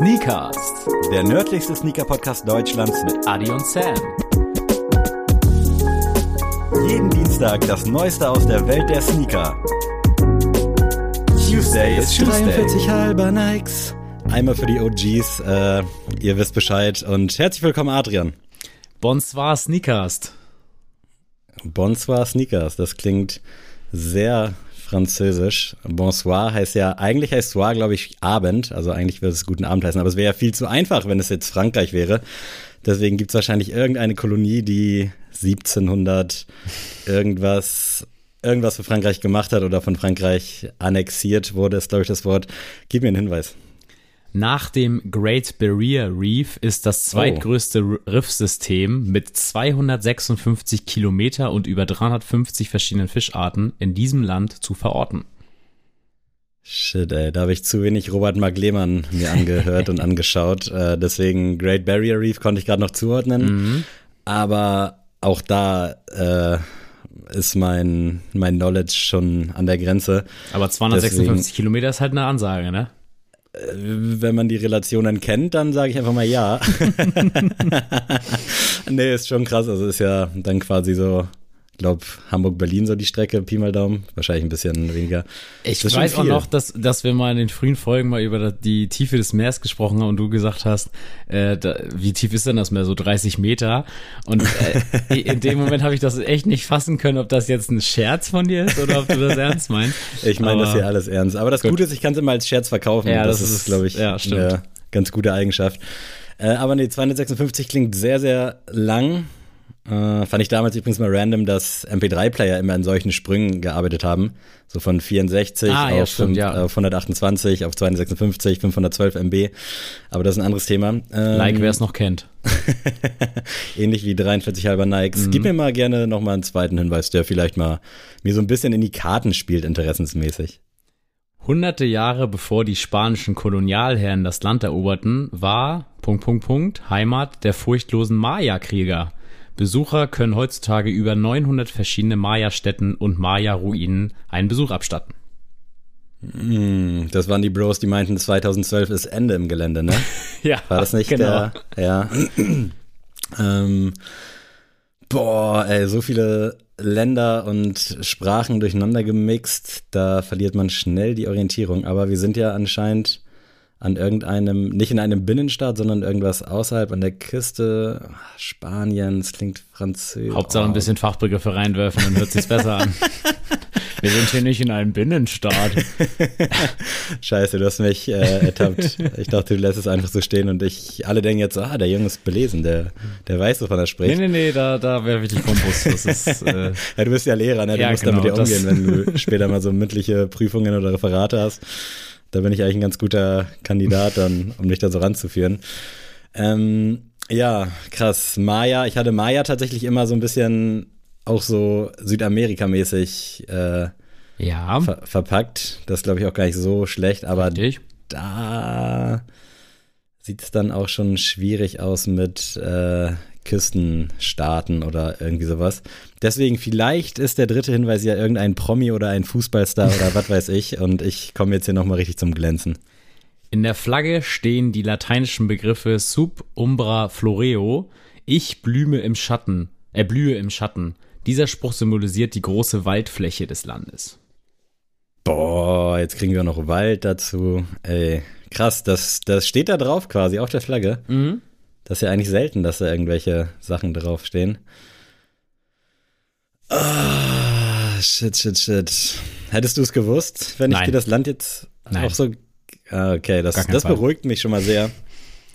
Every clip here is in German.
Sneakers, Der nördlichste Sneaker-Podcast Deutschlands mit Adi und Sam. jeden Dienstag das Neueste aus der Welt der Sneaker. Tuesday ist Tuesday. 43 halber Nikes. Einmal für die OGs, äh, ihr wisst Bescheid und herzlich willkommen Adrian. Bonsoir Sneakers. Bonsoir Sneakers, das klingt sehr französisch. Bonsoir heißt ja, eigentlich heißt soir, glaube ich, Abend, also eigentlich würde es guten Abend heißen, aber es wäre ja viel zu einfach, wenn es jetzt Frankreich wäre. Deswegen gibt es wahrscheinlich irgendeine Kolonie, die 1700 irgendwas irgendwas für Frankreich gemacht hat oder von Frankreich annexiert wurde, ist glaube ich das Wort. Gib mir einen Hinweis. Nach dem Great Barrier Reef ist das zweitgrößte R- Riffsystem mit 256 Kilometer und über 350 verschiedenen Fischarten in diesem Land zu verorten. Shit, ey, da habe ich zu wenig Robert Mark Lehmann mir angehört und angeschaut. Äh, deswegen Great Barrier Reef konnte ich gerade noch zuordnen. Aber auch da äh, ist mein, mein Knowledge schon an der Grenze. Aber 256 Kilometer ist halt eine Ansage, ne? Wenn man die Relationen kennt, dann sage ich einfach mal ja. nee, ist schon krass. Also ist ja dann quasi so, glaube, Hamburg-Berlin so die Strecke, Pi mal Daumen. Wahrscheinlich ein bisschen weniger. Ich weiß auch noch, dass, dass wir mal in den frühen Folgen mal über die Tiefe des Meeres gesprochen haben und du gesagt hast, äh, da, wie tief ist denn das Meer? So 30 Meter. Und äh, in dem Moment habe ich das echt nicht fassen können, ob das jetzt ein Scherz von dir ist oder ob du das ernst meinst. Ich meine das hier alles ernst. Aber das Gut. Gute ist, ich kann es immer als Scherz verkaufen. Ja, das, das ist, glaube ich, ja, eine ganz gute Eigenschaft. Äh, aber nee, 256 klingt sehr, sehr lang. Äh, fand ich damals übrigens mal random, dass MP3-Player immer in solchen Sprüngen gearbeitet haben. So von 64 Ah, ja, auf, stimmt, fünf- ja. auf 128, auf 256, 512 MB. Aber das ist ein anderes Thema. Ähm, Like, wer es noch kennt. ähnlich wie 43 halber Nikes. Mhm. Gib mir mal gerne noch mal einen zweiten Hinweis, der vielleicht mal mir so ein bisschen in die Karten spielt, interessensmäßig. Hunderte Jahre bevor die spanischen Kolonialherren das Land eroberten, war Punkt, Punkt, Punkt, Heimat der furchtlosen Maya-Krieger. Besucher können heutzutage über 900 verschiedene Maya-Städten und Maya-Ruinen einen Besuch abstatten. Hm, Das waren die Bros, die meinten, 2012 ist Ende im Gelände, ne? Ja, War das nicht genau. der? Ja. ähm, boah, ey, so viele Länder und Sprachen durcheinander gemixt, da verliert man schnell die Orientierung. Aber wir sind ja anscheinend an irgendeinem, nicht in einem Binnenstaat, sondern irgendwas außerhalb an der Küste Spaniens, klingt französisch. Hauptsache ein bisschen Fachbegriffe reinwerfen, dann hört sich's besser an. Wir sind hier nicht in einem Binnenstaat. Scheiße, du hast mich äh, ertappt. Ich dachte, du lässt es einfach so stehen und ich, alle denken jetzt, ah, der Junge ist belesen, der, der weiß, wovon er Nee, spricht. nee, nee, da, da wäre wirklich Kombus. Das ist, äh, Ja, du bist ja Lehrer, ne? Du Ja, musst genau, damit ja umgehen, wenn du später mal so mündliche Prüfungen oder Referate hast. Da bin ich eigentlich ein ganz guter Kandidat dann, um dich da so ranzuführen. Ähm, ja, krass. Maya, ich hatte Maya tatsächlich immer so ein bisschen auch so Südamerika-mäßig äh, ja, ver verpackt. Das glaube ich auch gar nicht so schlecht, aber richtig. da sieht es dann auch schon schwierig aus mit äh, Küstenstaaten oder irgendwie sowas. Deswegen vielleicht ist der dritte Hinweis ja irgendein Promi oder ein Fußballstar oder was weiß ich und ich komme jetzt hier nochmal richtig zum Glänzen. In der Flagge stehen die lateinischen Begriffe sub umbra floreo, ich blühe im Schatten, er blühe im Schatten. Dieser Spruch symbolisiert die große Waldfläche des Landes. Boah, jetzt kriegen wir noch Wald dazu. Ey, krass, das, das steht da drauf quasi auf der Flagge. Mhm. Das ist ja eigentlich selten, dass da irgendwelche Sachen draufstehen. Ah, shit, shit, shit. Hättest du es gewusst, wenn ich Nein. dir das Land jetzt Nein. auch so. Ah, okay, das, das Fall. beruhigt mich schon mal sehr.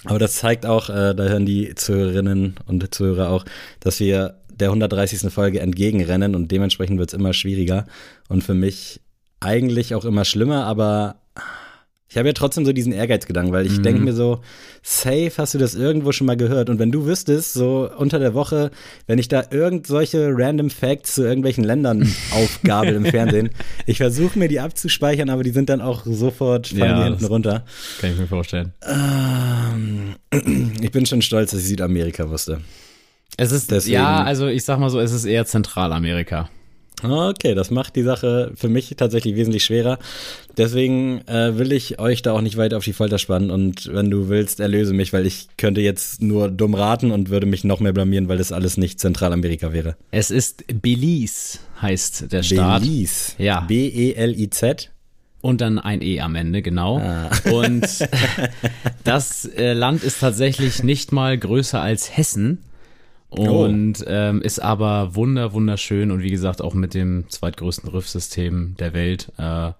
Aber das zeigt auch, äh, da hören die Zuhörerinnen und Zuhörer auch, dass wir der 130. Folge entgegenrennen und dementsprechend wird es immer schwieriger und für mich eigentlich auch immer schlimmer, aber ich habe ja trotzdem so diesen Ehrgeizgedanken, weil ich Mhm. denke mir so, safe hast du das irgendwo schon mal gehört und wenn du wüsstest, so unter der Woche, wenn ich da irgend solche random Facts zu irgendwelchen Ländern aufgabel im Fernsehen, ich versuche mir die abzuspeichern, aber die sind dann auch sofort, fallen Ja, die hinten runter. Kann ich mir vorstellen. Ähm, ich bin schon stolz, dass ich Südamerika wusste. Es ist, Deswegen- ja, also ich sag mal so, es ist eher Zentralamerika. Okay, das macht die Sache für mich tatsächlich wesentlich schwerer. Deswegen äh, will ich euch da auch nicht weiter auf die Folter spannen und wenn du willst, erlöse mich, weil ich könnte jetzt nur dumm raten und würde mich noch mehr blamieren, weil das alles nicht Zentralamerika wäre. Es ist Belize, heißt der Staat. Belize. Ja. B-E-L-I-Z. Und dann ein E am Ende, genau. Ah. Und das äh, Land ist tatsächlich nicht mal größer als Hessen und ähm, ist aber wunder wunderschön und wie gesagt auch mit dem zweitgrößten Riffsystem der Welt. Äh,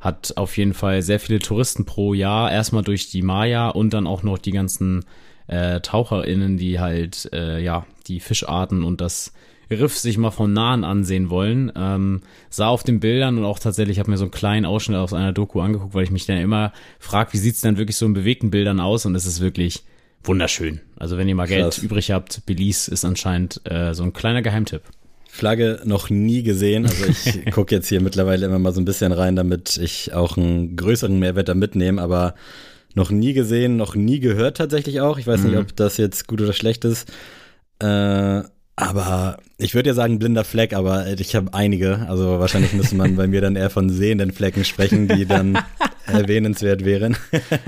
hat auf jeden Fall sehr viele Touristen pro Jahr, erstmal durch die Maya und dann auch noch die ganzen äh, TaucherInnen, die halt äh, ja die Fischarten und das Riff sich mal von nahen ansehen wollen. Ähm, sah auf den Bildern und auch tatsächlich, habe mir so einen kleinen Ausschnitt aus einer Doku angeguckt, weil ich mich dann immer frage, wie sieht's denn wirklich so in bewegten Bildern aus und es ist wirklich wunderschön. Also wenn ihr mal Geld Krass. übrig habt, Belize ist anscheinend äh, so ein kleiner Geheimtipp. Flagge noch nie gesehen. Also ich gucke jetzt hier mittlerweile immer mal so ein bisschen rein, damit ich auch einen größeren Mehrwert da mitnehme, aber noch nie gesehen, noch nie gehört tatsächlich auch. Ich weiß nicht, Mhm. ob das jetzt gut oder schlecht ist. Äh, aber ich würde ja sagen blinder Fleck, aber ich habe einige. Also wahrscheinlich müsste man bei mir dann eher von sehenden Flecken sprechen, die dann erwähnenswert wären.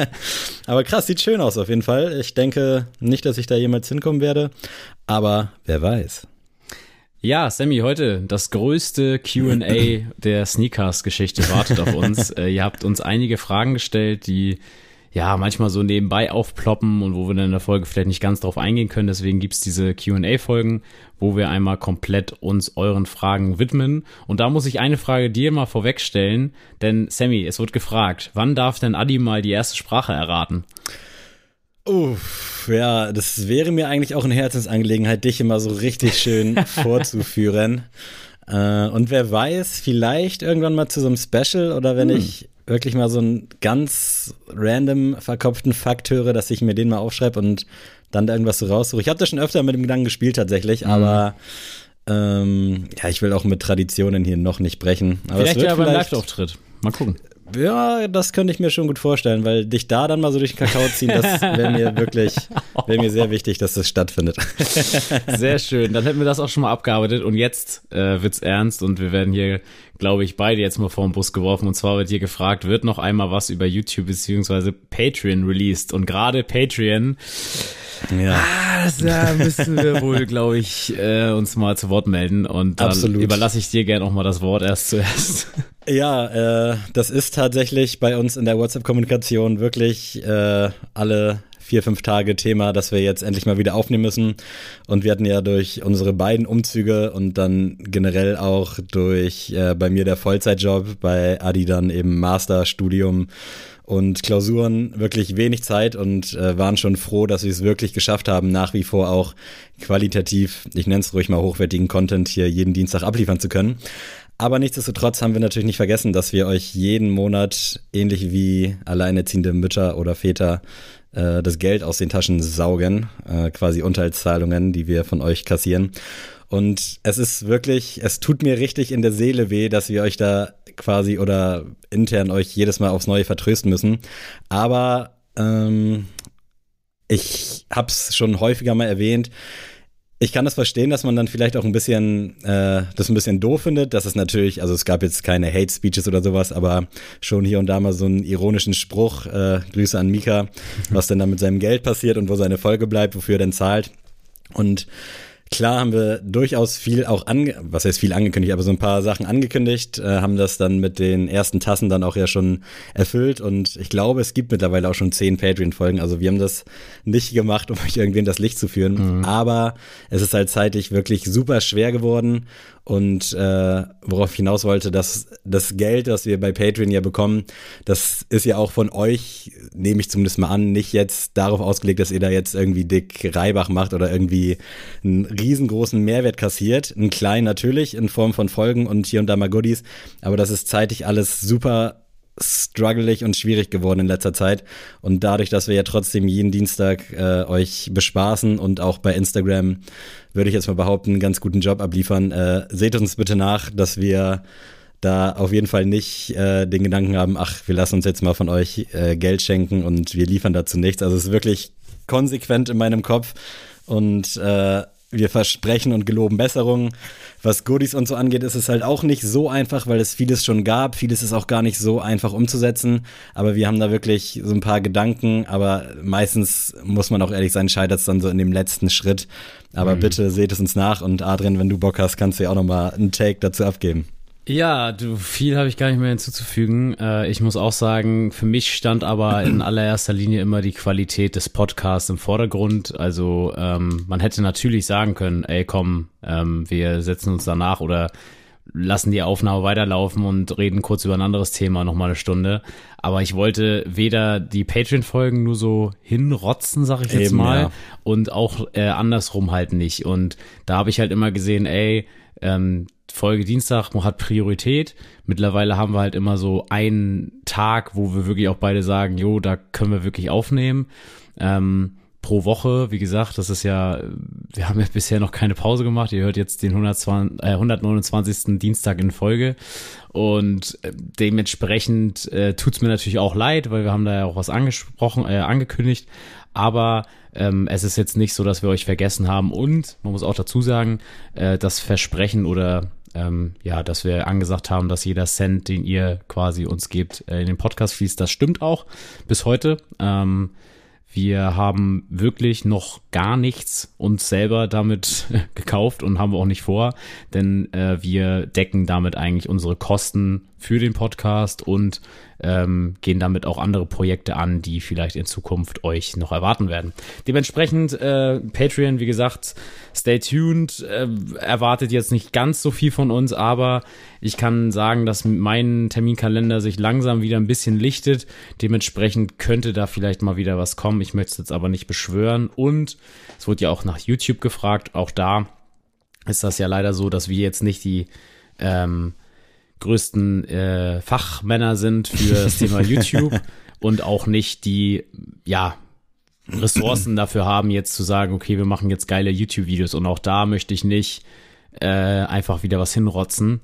aber krass, sieht schön aus auf jeden Fall. Ich denke nicht, dass ich da jemals hinkommen werde, aber wer weiß. Ja, Sammy, heute das größte Q&A der Sneakers-Geschichte wartet auf uns. Äh, ihr habt uns einige Fragen gestellt, die ja manchmal so nebenbei aufploppen und wo wir dann in der Folge vielleicht nicht ganz drauf eingehen können. Deswegen gibt's diese Q&A-Folgen, wo wir einmal komplett uns euren Fragen widmen. Und da muss ich eine Frage dir mal vorwegstellen, denn Sammy, es wird gefragt, wann darf denn Adi mal die erste Sprache erraten? Uff, ja, das wäre mir eigentlich auch eine Herzensangelegenheit, dich immer so richtig schön vorzuführen. Äh, und wer weiß, vielleicht irgendwann mal zu so einem Special oder wenn ich wirklich mal so einen ganz random verkopften Fakt höre, dass ich mir den mal aufschreibe und dann da irgendwas so raussuche. Ich habe da schon öfter mit dem Gedanken gespielt tatsächlich, aber ähm, ja, ich will auch mit Traditionen hier noch nicht brechen. Aber es vielleicht wird ja beim Live-Auftritt. Mal gucken. Ja, das könnte ich mir schon gut vorstellen, weil dich da dann mal so durch den Kakao ziehen, das wäre mir wirklich, wäre mir sehr wichtig, dass das stattfindet. Sehr schön. Dann hätten wir das auch schon mal abgearbeitet und jetzt äh, wird's ernst und wir werden hier, glaube ich, beide jetzt mal vor den Bus geworfen und zwar wird hier gefragt, wird noch einmal was über YouTube beziehungsweise Patreon released und gerade Patreon, Ja, ah, da müssen wir wohl, glaube ich, äh, uns mal zu Wort melden und dann Absolut. überlasse ich dir gerne auch mal das Wort erst zuerst. Ja äh, das ist tatsächlich bei uns in der WhatsApp-Kommunikation wirklich äh, alle vier, fünf Tage Thema, dass wir jetzt endlich mal wieder aufnehmen müssen. Und wir hatten ja durch unsere beiden Umzüge und dann generell auch durch äh, bei mir der Vollzeitjob, bei Adi dann eben Masterstudium und Klausuren wirklich wenig Zeit und äh, waren schon froh, dass wir es wirklich geschafft haben, nach wie vor auch qualitativ, ich nenne es ruhig mal hochwertigen Content hier jeden Dienstag abliefern zu können. Aber nichtsdestotrotz haben wir natürlich nicht vergessen, dass wir euch jeden Monat, ähnlich wie alleinerziehende Mütter oder Väter, äh, das Geld aus den Taschen saugen, äh, quasi Unterhaltszahlungen, die wir von euch kassieren. Und es ist wirklich, es tut mir richtig in der Seele weh, dass wir euch da quasi oder intern euch jedes Mal aufs Neue vertrösten müssen. Aber ähm, ich hab's schon häufiger mal erwähnt. Ich kann das verstehen, dass man dann vielleicht auch ein bisschen äh, das ein bisschen doof findet. Das ist natürlich, also es gab jetzt keine Hate Speeches oder sowas, aber schon hier und da mal so einen ironischen Spruch. Äh, Grüße an Mika, was denn da mit seinem Geld passiert und wo seine Folge bleibt, wofür er denn zahlt. Und Klar haben wir durchaus viel auch ange was heißt viel angekündigt, aber so ein paar Sachen angekündigt, äh, haben das dann mit den ersten Tassen dann auch ja schon erfüllt. Und ich glaube, es gibt mittlerweile auch schon zehn Patreon-Folgen. Also wir haben das nicht gemacht, um euch irgendwen das Licht zu führen, aber es ist halt zeitlich wirklich super schwer geworden und äh, worauf ich hinaus wollte, dass das Geld, das wir bei Patreon ja bekommen, das ist ja auch von euch, nehme ich zumindest mal an, nicht jetzt darauf ausgelegt, dass ihr da jetzt irgendwie dick Reibach macht oder irgendwie einen riesengroßen Mehrwert kassiert. Einen kleinen natürlich in Form von Folgen und hier und da mal Goodies, aber das ist zeitig alles super struggelig und schwierig geworden in letzter Zeit. Und dadurch, dass wir ja trotzdem jeden Dienstag äh, euch bespaßen und auch bei Instagram, würde ich jetzt mal behaupten, einen ganz guten Job abliefern. Äh, seht uns bitte nach, dass wir da auf jeden Fall nicht äh, den Gedanken haben, ach, wir lassen uns jetzt mal von euch äh, Geld schenken und wir liefern dazu nichts. Also es ist wirklich konsequent in meinem Kopf. Und äh, wir versprechen und geloben Besserungen. Was Goodies und so angeht, ist es halt auch nicht so einfach, weil es vieles schon gab. Vieles ist auch gar nicht so einfach umzusetzen. Aber wir haben da wirklich so ein paar Gedanken. Aber meistens muss man auch ehrlich sein, scheitert es dann so in dem letzten Schritt. Aber mhm. bitte seht es uns nach. Und Adrian, wenn du Bock hast, kannst du ja auch nochmal einen Take dazu abgeben. Ja, du, viel habe ich gar nicht mehr hinzuzufügen. Äh, ich muss auch sagen, für mich stand aber in allererster Linie immer die Qualität des Podcasts im Vordergrund. Also ähm, man hätte natürlich sagen können, ey komm, ähm, wir setzen uns danach oder lassen die Aufnahme weiterlaufen und reden kurz über ein anderes Thema nochmal eine Stunde. Aber ich wollte weder die Patreon-Folgen nur so hinrotzen, sag ich jetzt Eben, mal, ja. und auch äh, andersrum halt nicht. Und da habe ich halt immer gesehen, ey, ähm, Folge Dienstag hat Priorität. Mittlerweile haben wir halt immer so einen Tag, wo wir wirklich auch beide sagen, jo, da können wir wirklich aufnehmen. Ähm, pro Woche, wie gesagt, das ist ja, wir haben ja bisher noch keine Pause gemacht. Ihr hört jetzt den 120, äh, 129. Dienstag in Folge. Und äh, dementsprechend äh, tut mir natürlich auch leid, weil wir haben da ja auch was angesprochen, äh, angekündigt. Aber ähm, es ist jetzt nicht so, dass wir euch vergessen haben. Und man muss auch dazu sagen, äh, das Versprechen oder ähm, ja, dass wir angesagt haben, dass jeder Cent, den ihr quasi uns gebt, äh, in den Podcast fließt. Das stimmt auch bis heute. Ähm, wir haben wirklich noch gar nichts uns selber damit gekauft und haben wir auch nicht vor, denn äh, wir decken damit eigentlich unsere Kosten für den Podcast und ähm, gehen damit auch andere Projekte an, die vielleicht in Zukunft euch noch erwarten werden. Dementsprechend äh, Patreon, wie gesagt, stay tuned, äh, erwartet jetzt nicht ganz so viel von uns, aber ich kann sagen, dass mein Terminkalender sich langsam wieder ein bisschen lichtet. Dementsprechend könnte da vielleicht mal wieder was kommen. Ich möchte es jetzt aber nicht beschwören. Und es wurde ja auch nach YouTube gefragt. Auch da ist das ja leider so, dass wir jetzt nicht die ähm, größten äh, Fachmänner sind für das Thema YouTube und auch nicht die, ja, Ressourcen dafür haben, jetzt zu sagen, okay, wir machen jetzt geile YouTube-Videos und auch da möchte ich nicht äh, einfach wieder was hinrotzen.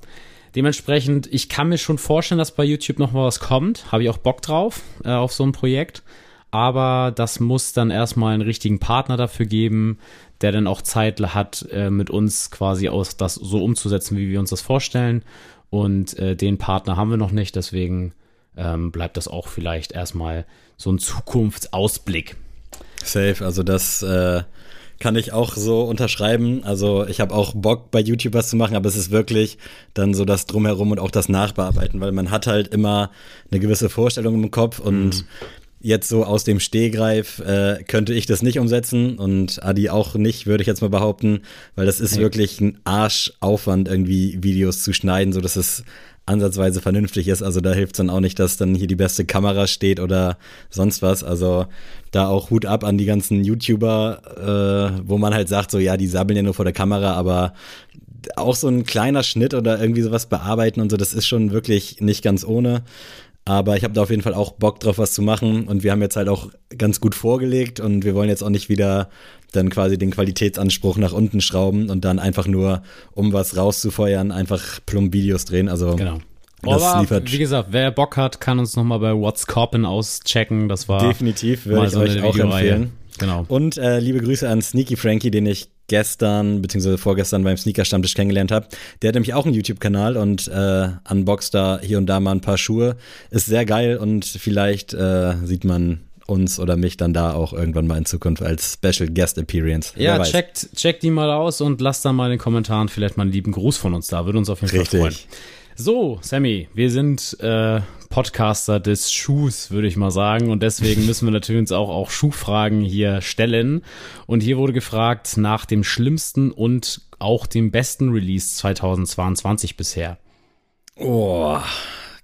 Dementsprechend, ich kann mir schon vorstellen, dass bei YouTube noch mal was kommt. Habe ich auch Bock drauf, äh, auf so ein Projekt. Aber das muss dann erstmal einen richtigen Partner dafür geben, der dann auch Zeit hat, äh, mit uns quasi aus das so umzusetzen, wie wir uns das vorstellen. Und äh, den Partner haben wir noch nicht, deswegen ähm, bleibt das auch vielleicht erstmal so ein Zukunftsausblick. Safe, also das äh, kann ich auch so unterschreiben. Also ich habe auch Bock bei YouTube was zu machen, aber es ist wirklich dann so das Drumherum und auch das Nachbearbeiten, weil man hat halt immer eine gewisse Vorstellung im Kopf und mhm jetzt so aus dem Stehgreif äh, könnte ich das nicht umsetzen und Adi auch nicht, würde ich jetzt mal behaupten, weil das ist nee. wirklich ein Arschaufwand, irgendwie Videos zu schneiden, so dass es ansatzweise vernünftig ist. Also da hilft es dann auch nicht, dass dann hier die beste Kamera steht oder sonst was. Also da auch Hut ab an die ganzen YouTuber, äh, wo man halt sagt, so ja, die sabbeln ja nur vor der Kamera, aber auch so ein kleiner Schnitt oder irgendwie sowas bearbeiten und so, das ist schon wirklich nicht ganz ohne. Aber ich habe da auf jeden Fall auch Bock drauf, was zu machen. Und wir haben jetzt halt auch ganz gut vorgelegt und wir wollen jetzt auch nicht wieder dann quasi den Qualitätsanspruch nach unten schrauben und dann einfach nur, um was rauszufeuern, einfach plump Videos drehen. Also genau. Das Aber liefert wie gesagt, wer Bock hat, kann uns nochmal bei What's Coppin auschecken. Das war definitiv, würde ich so euch auch empfehlen. Genau. Und äh, liebe Grüße an Sneaky Frankie, den ich gestern bzw. vorgestern beim Sneaker-Stammtisch kennengelernt habe. Der hat nämlich auch einen YouTube-Kanal und äh, unboxt da hier und da mal ein paar Schuhe. Ist sehr geil und vielleicht äh, sieht man uns oder mich dann da auch irgendwann mal in Zukunft als Special Guest Appearance. Ja, checkt, checkt die mal aus und lasst dann mal in den Kommentaren vielleicht mal einen lieben Gruß von uns da. Würde uns auf jeden Richtig. Fall freuen. So, Sammy, wir sind äh, Podcaster des Schuhs, würde ich mal sagen. Und deswegen müssen wir natürlich uns auch, auch Schuhfragen hier stellen. Und hier wurde gefragt nach dem schlimmsten und auch dem besten Release 2022 bisher. Oh,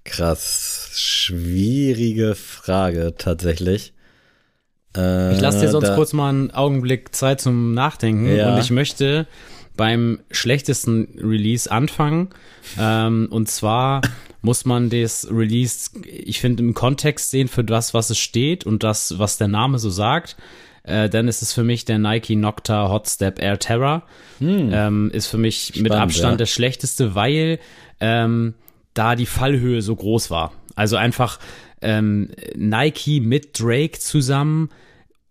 krass. Schwierige Frage tatsächlich. Äh, ich lasse dir sonst kurz mal einen Augenblick Zeit zum Nachdenken. Ja. Und ich möchte beim schlechtesten Release anfangen. Ähm, und zwar muss man das Release, ich finde, im Kontext sehen für das, was es steht und das, was der Name so sagt. Äh, dann ist es für mich der Nike Nocta Hot Step Air Terra. Hm. Ähm, ist für mich Spannend, mit Abstand ja. der schlechteste, weil ähm, da die Fallhöhe so groß war. Also einfach ähm, Nike mit Drake zusammen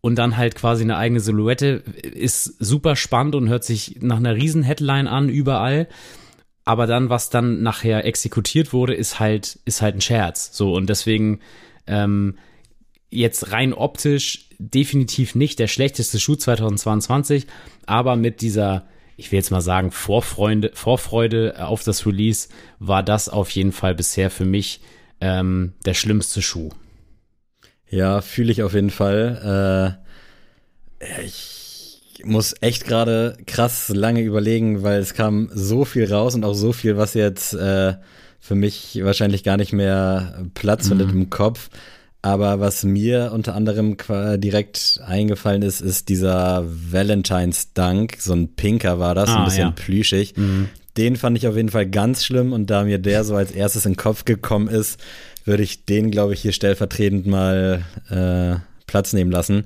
und dann halt quasi eine eigene Silhouette ist super spannend und hört sich nach einer riesen Headline an überall. Aber dann, was dann nachher exekutiert wurde, ist halt, ist halt ein Scherz. So, und deswegen, ähm, jetzt rein optisch definitiv nicht der schlechteste Schuh 2022, aber mit dieser, ich will jetzt mal sagen, Vorfreude, Vorfreude auf das Release war das auf jeden Fall bisher für mich ähm, der schlimmste Schuh. Ja, fühle ich auf jeden Fall. Äh, ich muss echt gerade krass lange überlegen, weil es kam so viel raus und auch so viel, was jetzt äh, für mich wahrscheinlich gar nicht mehr Platz findet mhm. im Kopf. Aber was mir unter anderem direkt eingefallen ist, ist dieser Valentine's Dunk. So ein Pinker war das, ah, ein bisschen ja. plüschig. Mhm. Den fand ich auf jeden Fall ganz schlimm und da mir der so als erstes in den Kopf gekommen ist, würde ich den, glaube ich, hier stellvertretend mal äh, Platz nehmen lassen.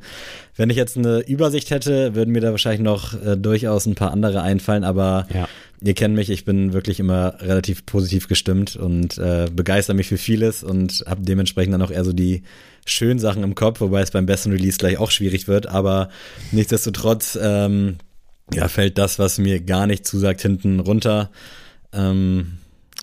Wenn ich jetzt eine Übersicht hätte, würden mir da wahrscheinlich noch äh, durchaus ein paar andere einfallen, aber ja. ihr kennt mich, ich bin wirklich immer relativ positiv gestimmt und äh, begeister mich für vieles und habe dementsprechend dann auch eher so die schönen Sachen im Kopf, wobei es beim besten Release gleich auch schwierig wird, aber nichtsdestotrotz ähm, ja, fällt das, was mir gar nicht zusagt, hinten runter. Ähm,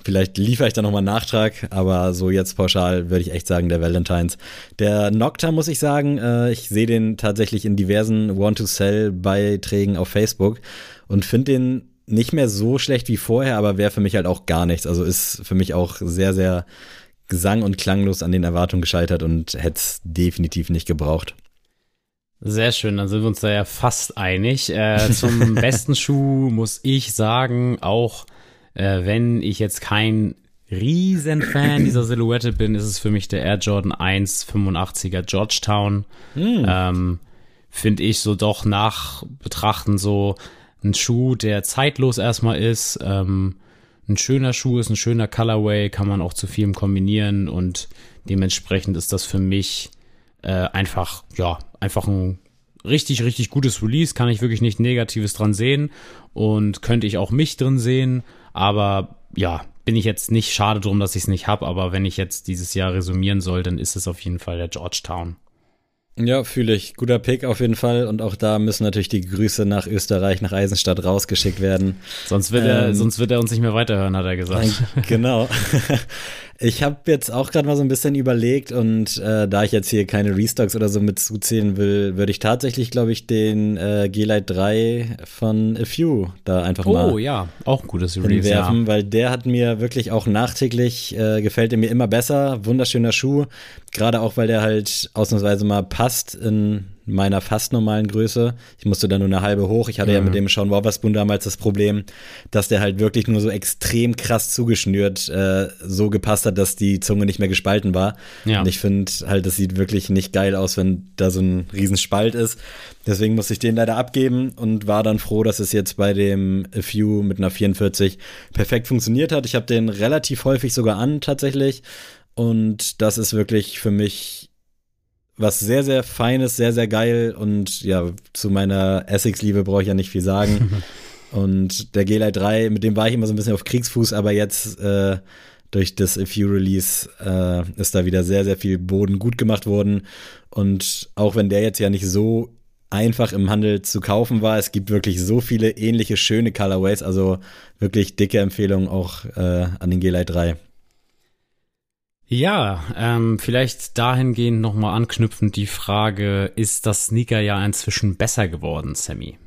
Vielleicht liefere ich da nochmal einen Nachtrag, aber so jetzt pauschal würde ich echt sagen, der Valentines. Der Nocta muss ich sagen, äh, ich sehe den tatsächlich in diversen Want-to-Sell-Beiträgen auf Facebook und finde den nicht mehr so schlecht wie vorher, aber wäre für mich halt auch gar nichts. Also ist für mich auch sehr, sehr gesang- und klanglos an den Erwartungen gescheitert und hätte es definitiv nicht gebraucht. Sehr schön, dann sind wir uns da ja fast einig. Äh, zum besten Schuh muss ich sagen, auch äh, wenn ich jetzt kein Riesenfan dieser Silhouette bin, ist es für mich der Air Jordan 1 85er Georgetown. Hm. Ähm, Finde ich so doch nach Betrachten so ein Schuh, der zeitlos erstmal ist. Ähm, ein schöner Schuh ist ein schöner Colorway, kann man auch zu vielem kombinieren und dementsprechend ist das für mich äh, einfach, ja, einfach ein richtig, richtig gutes Release, kann ich wirklich nicht Negatives dran sehen und könnte ich auch mich drin sehen, aber ja, bin ich jetzt nicht schade drum, dass ich es nicht habe, aber wenn ich jetzt dieses Jahr resümieren soll, dann ist es auf jeden Fall der Georgetown. Ja, fühle ich. Guter Pick auf jeden Fall. Und auch da müssen natürlich die Grüße nach Österreich, nach Eisenstadt rausgeschickt werden. Sonst wird, ähm, er, sonst wird er uns nicht mehr weiterhören, hat er gesagt. Genau. Ich habe jetzt auch gerade mal so ein bisschen überlegt und äh, da ich jetzt hier keine Restocks oder so mit zuzählen will, würde ich tatsächlich, glaube ich, den äh, G-Lite 3 von A Few da einfach oh, mal Oh ja, auch ein gutes Release, ja. weil der hat mir wirklich auch nachträglich, äh, gefällt er mir immer besser, wunderschöner Schuh, gerade auch, weil der halt ausnahmsweise mal passt in meiner fast normalen Größe. Ich musste da nur eine halbe hoch. Ich hatte mhm. ja mit dem Sean Wotherspoon damals das Problem, dass der halt wirklich nur so extrem krass zugeschnürt äh, so gepasst hat, dass die Zunge nicht mehr gespalten war. Ja. Und ich finde halt, das sieht wirklich nicht geil aus, wenn da so ein Riesenspalt ist. Deswegen musste ich den leider abgeben und war dann froh, dass es jetzt bei dem A Few mit einer 44 perfekt funktioniert hat. Ich habe den relativ häufig sogar an tatsächlich. Und das ist wirklich für mich was sehr, sehr Feines, sehr, sehr geil und ja, zu meiner Essex-Liebe brauche ich ja nicht viel sagen. und der G-Lite 3, mit dem war ich immer so ein bisschen auf Kriegsfuß, aber jetzt äh, durch das A Few Release äh, ist da wieder sehr, sehr viel Boden gut gemacht worden. Und auch wenn der jetzt ja nicht so einfach im Handel zu kaufen war, es gibt wirklich so viele ähnliche schöne Colorways, also wirklich dicke Empfehlung auch äh, an den G-Lite 3. Ja, ähm, vielleicht dahingehend nochmal anknüpfend die Frage, ist das Sneaker ja inzwischen besser geworden, Sammy?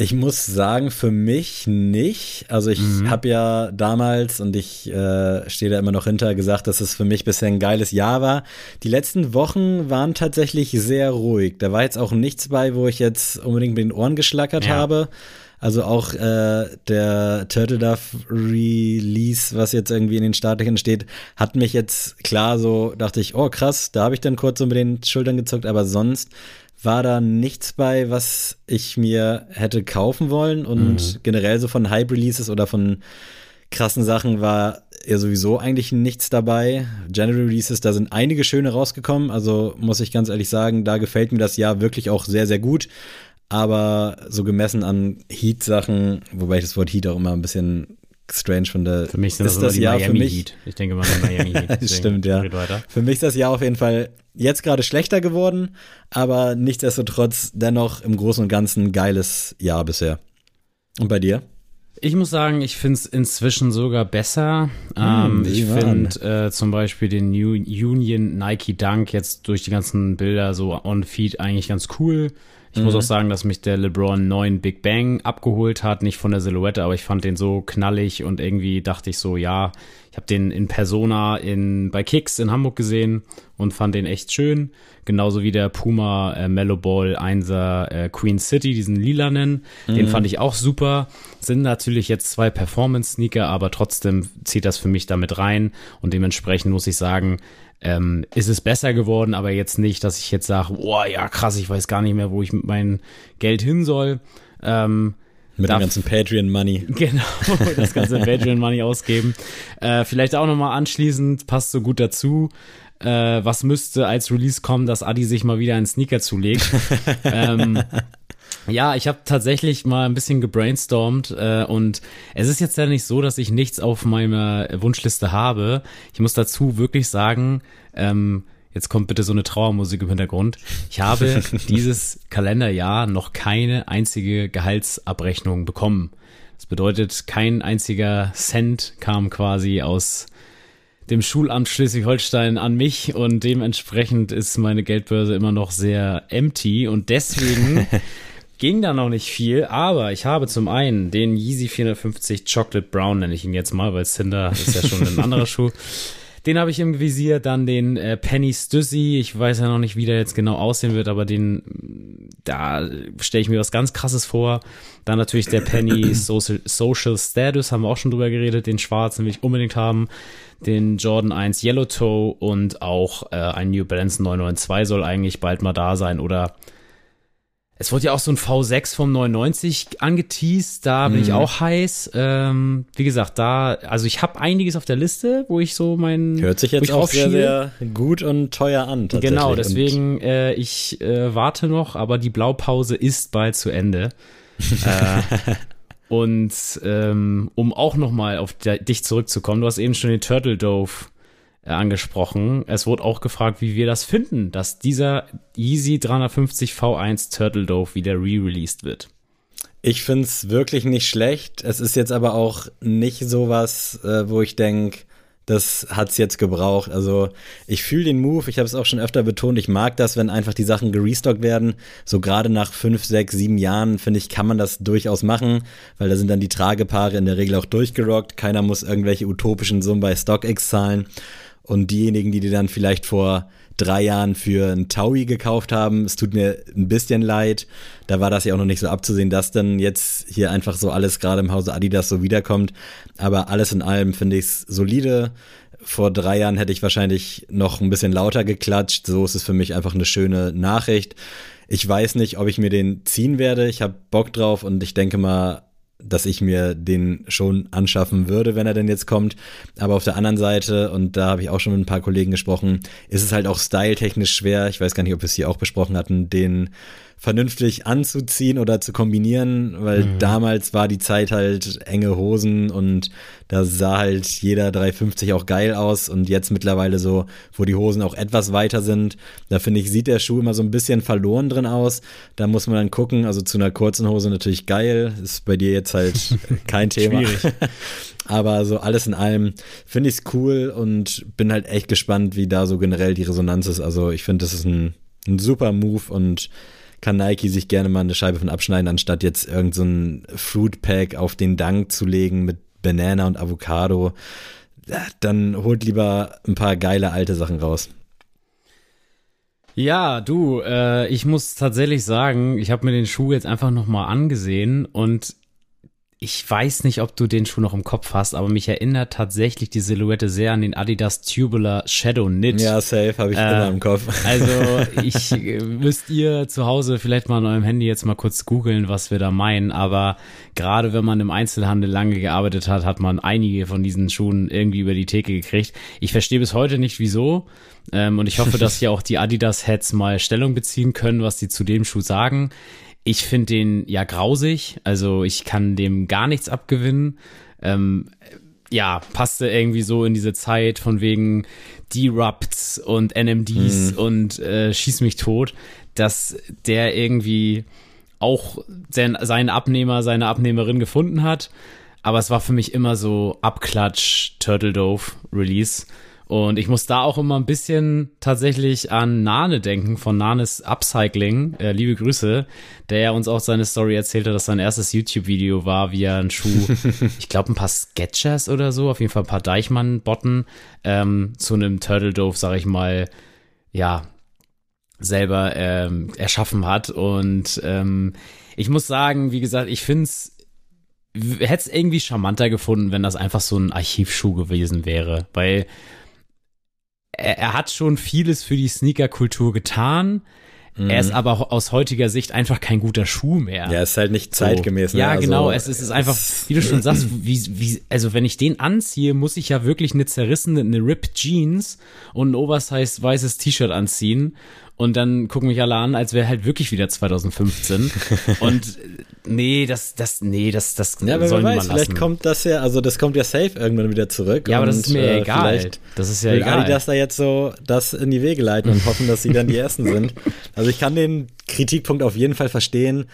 Ich muss sagen, für mich nicht. Also ich mhm. habe ja damals, und ich äh, stehe da immer noch hinter, gesagt, dass es für mich bisher ein geiles Jahr war. Die letzten Wochen waren tatsächlich sehr ruhig. Da war jetzt auch nichts bei, wo ich jetzt unbedingt mit den Ohren geschlackert ja. habe. Also auch äh, der Turtle Dove Release, was jetzt irgendwie in den Startlöchern steht, hat mich jetzt klar so, dachte ich, oh krass, da habe ich dann kurz so mit den Schultern gezuckt, aber sonst war da nichts bei, was ich mir hätte kaufen wollen und mhm. generell so von Hype Releases oder von krassen Sachen war ja sowieso eigentlich nichts dabei. General Releases, da sind einige schöne rausgekommen, also muss ich ganz ehrlich sagen, da gefällt mir das Jahr wirklich auch sehr, sehr gut. Aber so gemessen an Heat-Sachen, wobei ich das Wort Heat auch immer ein bisschen strange finde. Für mich sind ist das, das die Jahr Miami für mich, Heat. Ich denke mal Miami Heat. Das stimmt, ja. Für mich ist das Jahr auf jeden Fall jetzt gerade schlechter geworden, aber nichtsdestotrotz dennoch im Großen und Ganzen geiles Jahr bisher. Und bei dir? Ich muss sagen, ich finde es inzwischen sogar besser. Hm, ähm, ich finde äh, zum Beispiel den New Union Nike Dunk jetzt durch die ganzen Bilder so on Feed eigentlich ganz cool. Ich Mhm. muss auch sagen, dass mich der LeBron 9 Big Bang abgeholt hat, nicht von der Silhouette, aber ich fand den so knallig und irgendwie dachte ich so, ja, ich habe den in Persona in bei Kicks in Hamburg gesehen und fand den echt schön. Genauso wie der Puma äh, Mellow Ball 1er äh, Queen City, diesen lilanen, den fand ich auch super. Sind natürlich jetzt zwei Performance Sneaker, aber trotzdem zieht das für mich damit rein und dementsprechend muss ich sagen, ähm, ist es besser geworden, aber jetzt nicht, dass ich jetzt sage, boah, ja krass, ich weiß gar nicht mehr, wo ich mit meinem Geld hin soll. Ähm, Mit dem ganzen Patreon-Money. Genau, das ganze Patreon Money ausgeben. Äh, vielleicht auch nochmal anschließend, passt so gut dazu. Äh, was müsste als Release kommen, dass Adi sich mal wieder einen Sneaker zulegt? ähm, ja, ich habe tatsächlich mal ein bisschen gebrainstormt äh, und es ist jetzt ja nicht so, dass ich nichts auf meiner Wunschliste habe. Ich muss dazu wirklich sagen, ähm, jetzt kommt bitte so eine Trauermusik im Hintergrund. Ich habe dieses Kalenderjahr noch keine einzige Gehaltsabrechnung bekommen. Das bedeutet, kein einziger Cent kam quasi aus dem Schulamt Schleswig-Holstein an mich und dementsprechend ist meine Geldbörse immer noch sehr empty und deswegen ging da noch nicht viel, aber ich habe zum einen den Yeezy 450 Chocolate Brown, nenne ich ihn jetzt mal, weil Cinder ist ja schon ein anderer Schuh. Den habe ich im Visier, dann den äh, Penny Stussy, ich weiß ja noch nicht, wie der jetzt genau aussehen wird, aber den, da stelle ich mir was ganz krasses vor. Dann natürlich der Penny Social, Social Status, haben wir auch schon drüber geredet, den schwarzen will ich unbedingt haben. Den Jordan 1 Yellow Toe und auch äh, ein New Balance 992 soll eigentlich bald mal da sein oder es wurde ja auch so ein V6 vom 99 angeteased, da bin ich auch heiß. Ähm, wie gesagt, da, also ich habe einiges auf der Liste, wo ich so mein Hört sich jetzt auch sehr, sehr gut und teuer an. tatsächlich. Genau, deswegen äh, ich äh, warte noch, aber die Blaupause ist bald zu Ende. äh, und ähm, um auch noch mal auf der, dich zurückzukommen, du hast eben schon den Turtle Dove angesprochen. Es wurde auch gefragt, wie wir das finden, dass dieser Yeezy 350 V1 Turtle Dove wieder re-released wird. Ich find's wirklich nicht schlecht. Es ist jetzt aber auch nicht sowas, äh, wo ich denk, das hat's jetzt gebraucht. Also ich fühle den Move, ich habe es auch schon öfter betont, ich mag das, wenn einfach die Sachen gerestockt werden. So gerade nach fünf, sechs, sieben Jahren, finde ich, kann man das durchaus machen, weil da sind dann die Tragepaare in der Regel auch durchgerockt. Keiner muss irgendwelche utopischen Summen bei StockX zahlen. Und diejenigen, die die dann vielleicht vor drei Jahren für ein Taui gekauft haben, es tut mir ein bisschen leid. Da war das ja auch noch nicht so abzusehen, dass dann jetzt hier einfach so alles gerade im Hause Adidas so wiederkommt. Aber alles in allem finde ich es solide. Vor drei Jahren hätte ich wahrscheinlich noch ein bisschen lauter geklatscht. So ist es für mich einfach eine schöne Nachricht. Ich weiß nicht, ob ich mir den ziehen werde. Ich habe Bock drauf und ich denke mal, dass ich mir den schon anschaffen würde, wenn er denn jetzt kommt. Aber auf der anderen Seite, und da habe ich auch schon mit ein paar Kollegen gesprochen, ist es halt auch styletechnisch schwer. Ich weiß gar nicht, ob wir es hier auch besprochen hatten, den vernünftig anzuziehen oder zu kombinieren, weil damals war die Zeit halt enge Hosen und da sah halt jeder 350 auch geil aus und jetzt mittlerweile so, wo die Hosen auch etwas weiter sind, da finde ich, sieht der Schuh immer so ein bisschen verloren drin aus. Da muss man dann gucken, also zu einer kurzen Hose natürlich geil, ist bei dir jetzt halt kein Thema. Schwierig. Aber so alles in allem finde ich es cool und bin halt echt gespannt, wie da so generell die Resonanz ist. Also ich finde, das ist ein, ein super Move und kann Nike sich gerne mal eine Scheibe von abschneiden, anstatt jetzt irgend so Fruit Pack auf den Dank zu legen mit Banana und Avocado. Dann holt lieber ein paar geile alte Sachen raus. Ja, du, äh, ich muss tatsächlich sagen, ich habe mir den Schuh jetzt einfach nochmal angesehen und ich weiß nicht, ob du den Schuh noch im Kopf hast, aber mich erinnert tatsächlich die Silhouette sehr an den Adidas Tubular Shadow Knit. Ja, safe, habe ich Äh, immer im Kopf. Also ich äh, müsst ihr zu Hause vielleicht mal an eurem Handy jetzt mal kurz googeln, was wir da meinen. Aber gerade wenn man im Einzelhandel lange gearbeitet hat, hat man einige von diesen Schuhen irgendwie über die Theke gekriegt. Ich verstehe bis heute nicht wieso. Ähm, und ich hoffe, dass hier auch die Adidas-Heads mal Stellung beziehen können, was die zu dem Schuh sagen. Ich finde den ja grausig, also ich kann dem gar nichts abgewinnen. ähm, ja, passte irgendwie so in diese Zeit von wegen D-Rupts und NMDs mhm. und äh, Schieß mich tot, dass der irgendwie auch sein, seinen Abnehmer, seine Abnehmerin gefunden hat. Aber es war für mich immer so Abklatsch, Turtle Dove Release. Und ich muss da auch immer ein bisschen tatsächlich an Nane denken von Nanes Upcycling. Äh, liebe Grüße, der ja uns auch seine Story erzählt hat, dass sein erstes YouTube-Video war, wie er einen Schuh, ich glaube ein paar Sketchers oder so, auf jeden Fall ein paar Deichmann-Botten ähm, zu einem Turtle Dove, sag ich mal, ja, selber ähm, erschaffen hat. Und ähm, ich muss sagen, wie gesagt, ich finde es hätte es irgendwie charmanter gefunden, wenn das einfach so ein Archivschuh gewesen wäre, weil er, er hat schon vieles für die Sneaker-Kultur getan. Mhm. Er ist aber aus heutiger Sicht einfach kein guter Schuh mehr. Ja, ist halt nicht zeitgemäß. So. Ne? Ja, also, genau. Es ist, es ist einfach, wie du schon sagst, wie, wie, also wenn ich den anziehe, muss ich ja wirklich eine zerrissene, eine Ripped Jeans und ein oversized weißes T-Shirt anziehen. Und dann gucken mich alle an, als wäre halt wirklich wieder 2015. und nee, das, das, nee, das, das ja, aber soll wer weiß, vielleicht kommt das ja, also das kommt ja safe irgendwann wieder zurück. Ja, aber das ist mir äh, egal. Das ist ja will egal. Adidas da jetzt so das in die Wege leiten und hoffen, dass sie dann die Ersten sind. Also ich kann den Kritikpunkt auf jeden Fall verstehen.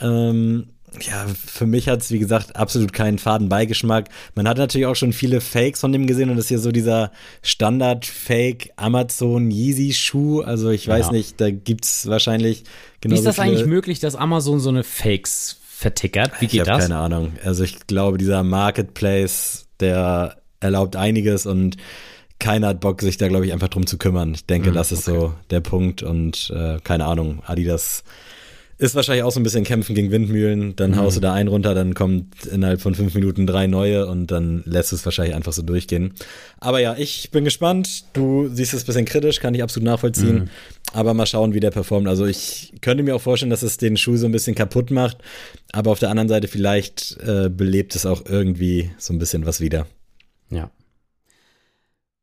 Ähm, ja, für mich hat es, wie gesagt, absolut keinen faden Beigeschmack. Man hat natürlich auch schon viele Fakes von dem gesehen und das ist hier so dieser Standard-Fake Amazon Yeezy-Schuh. Also ich weiß ja. nicht, da gibt es wahrscheinlich genau. Wie ist das eigentlich möglich, dass Amazon so eine Fakes vertickert? Wie geht ich das? keine Ahnung. Also ich glaube, dieser Marketplace, der erlaubt einiges und keiner hat Bock, sich da, glaube ich, einfach drum zu kümmern. Ich denke, mhm, das ist okay. so der Punkt und äh, keine Ahnung, Adidas ist wahrscheinlich auch so ein bisschen Kämpfen gegen Windmühlen. Dann mhm. haust du da einen runter, dann kommt innerhalb von fünf Minuten drei neue und dann lässt es wahrscheinlich einfach so durchgehen. Aber ja, ich bin gespannt. Du siehst es ein bisschen kritisch, kann ich absolut nachvollziehen. Mhm. Aber mal schauen, wie der performt. Also ich könnte mir auch vorstellen, dass es den Schuh so ein bisschen kaputt macht. Aber auf der anderen Seite vielleicht äh, belebt es auch irgendwie so ein bisschen was wieder. Ja.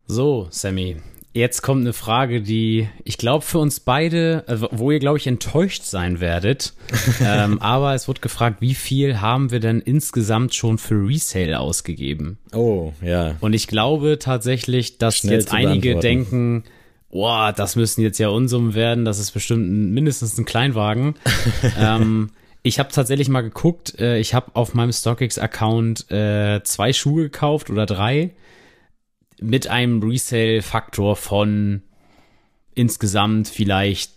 So, Sammy, Jetzt kommt eine Frage, die ich glaube für uns beide, also wo ihr glaube ich enttäuscht sein werdet. ähm, aber es wird gefragt, wie viel haben wir denn insgesamt schon für Resale ausgegeben? Oh, ja. Und ich glaube tatsächlich, dass Schnell jetzt einige denken, boah, das müssen jetzt ja Unsummen werden, das ist bestimmt ein, mindestens ein Kleinwagen. ähm, ich habe tatsächlich mal geguckt, äh, ich habe auf meinem StockX-Account äh, zwei Schuhe gekauft oder drei mit einem Resale-Faktor von insgesamt vielleicht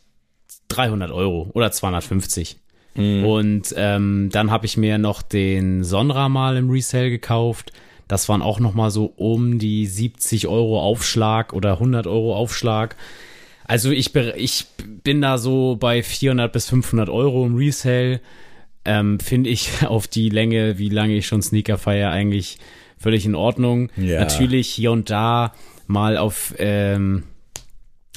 300 Euro oder 250. Mhm. Und ähm, dann habe ich mir noch den Sonra mal im Resale gekauft. Das waren auch noch mal so um die 70 Euro Aufschlag oder 100 Euro Aufschlag. Also ich, ich bin da so bei 400 bis 500 Euro im Resale. Ähm, Finde ich auf die Länge, wie lange ich schon Sneaker feiere, eigentlich völlig in Ordnung. Ja. Natürlich hier und da mal auf, ähm,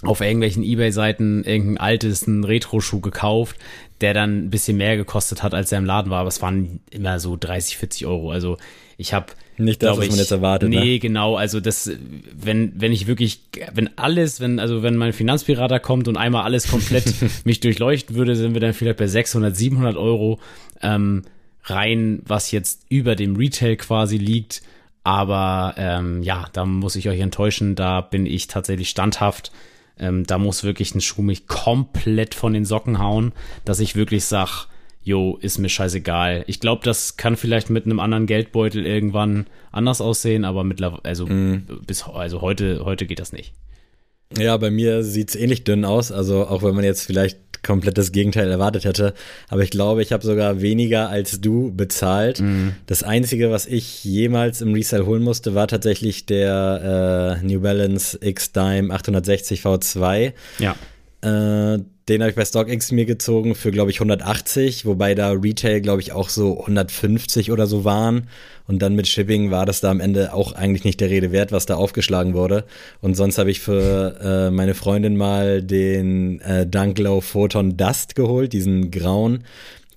auf irgendwelchen Ebay-Seiten irgendein altes, Retro-Schuh gekauft, der dann ein bisschen mehr gekostet hat, als er im Laden war, aber es waren immer so 30, 40 Euro. Also ich habe nicht das, was man jetzt erwartet. Nee, ne? genau. Also das, wenn, wenn ich wirklich, wenn alles, wenn, also wenn mein Finanzberater kommt und einmal alles komplett mich durchleuchten würde, sind wir dann vielleicht bei 600, 700 Euro ähm, rein, was jetzt über dem Retail quasi liegt. Aber ähm, ja, da muss ich euch enttäuschen, da bin ich tatsächlich standhaft. Ähm, da muss wirklich ein Schuh mich komplett von den Socken hauen, dass ich wirklich sag, jo, ist mir scheißegal. Ich glaube, das kann vielleicht mit einem anderen Geldbeutel irgendwann anders aussehen, aber mittlerweile, also mm. bis also heute, heute geht das nicht. Ja, bei mir sieht's ähnlich dünn aus. Also auch wenn man jetzt vielleicht komplett das Gegenteil erwartet hätte. Aber ich glaube, ich habe sogar weniger als du bezahlt. Mhm. Das Einzige, was ich jemals im Resale holen musste, war tatsächlich der äh, New Balance X-Dime 860 V2. Ja. Äh, den habe ich bei StockX mir gezogen für, glaube ich, 180, wobei da Retail, glaube ich, auch so 150 oder so waren. Und dann mit Shipping war das da am Ende auch eigentlich nicht der Rede wert, was da aufgeschlagen wurde. Und sonst habe ich für äh, meine Freundin mal den äh, Dunklow Photon Dust geholt, diesen grauen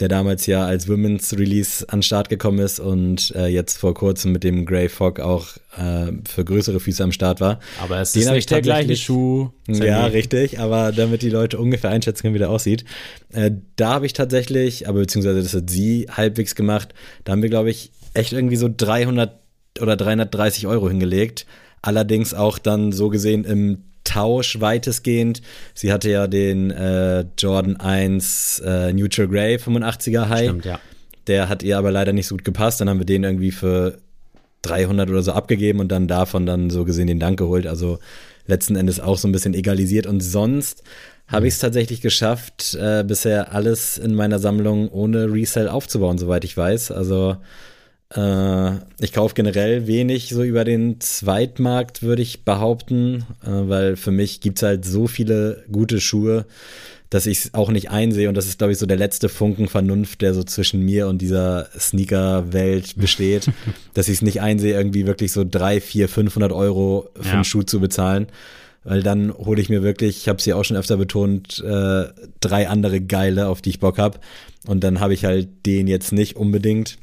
der damals ja als Women's Release an den Start gekommen ist und äh, jetzt vor kurzem mit dem Grey Fog auch äh, für größere Füße am Start war. Aber es Den ist nicht der gleiche Schuh. Ja, richtig, aber damit die Leute ungefähr einschätzen können, wie der aussieht. Äh, da habe ich tatsächlich, aber beziehungsweise das hat sie halbwegs gemacht, da haben wir, glaube ich, echt irgendwie so 300 oder 330 Euro hingelegt. Allerdings auch dann so gesehen im Tausch weitestgehend. Sie hatte ja den äh, Jordan 1 äh, Neutral Grey 85er High. Stimmt, ja. Der hat ihr aber leider nicht so gut gepasst. Dann haben wir den irgendwie für 300 oder so abgegeben und dann davon dann so gesehen den Dank geholt. Also letzten Endes auch so ein bisschen egalisiert. Und sonst habe ich es tatsächlich geschafft, äh, bisher alles in meiner Sammlung ohne Resell aufzubauen, soweit ich weiß. Also ich kaufe generell wenig so über den Zweitmarkt, würde ich behaupten, äh, weil für mich gibt es halt so viele gute Schuhe, dass ich es auch nicht einsehe. Und das ist, glaube ich, so der letzte Funken Vernunft, der so zwischen mir und dieser Sneaker-Welt besteht, dass ich es nicht einsehe, irgendwie wirklich so drei, vier, 500 Euro für ja. einen Schuh zu bezahlen. Weil dann hole ich mir wirklich, ich habe es ja auch schon öfter betont, äh, drei andere geile, auf die ich Bock habe. Und dann habe ich halt den jetzt nicht unbedingt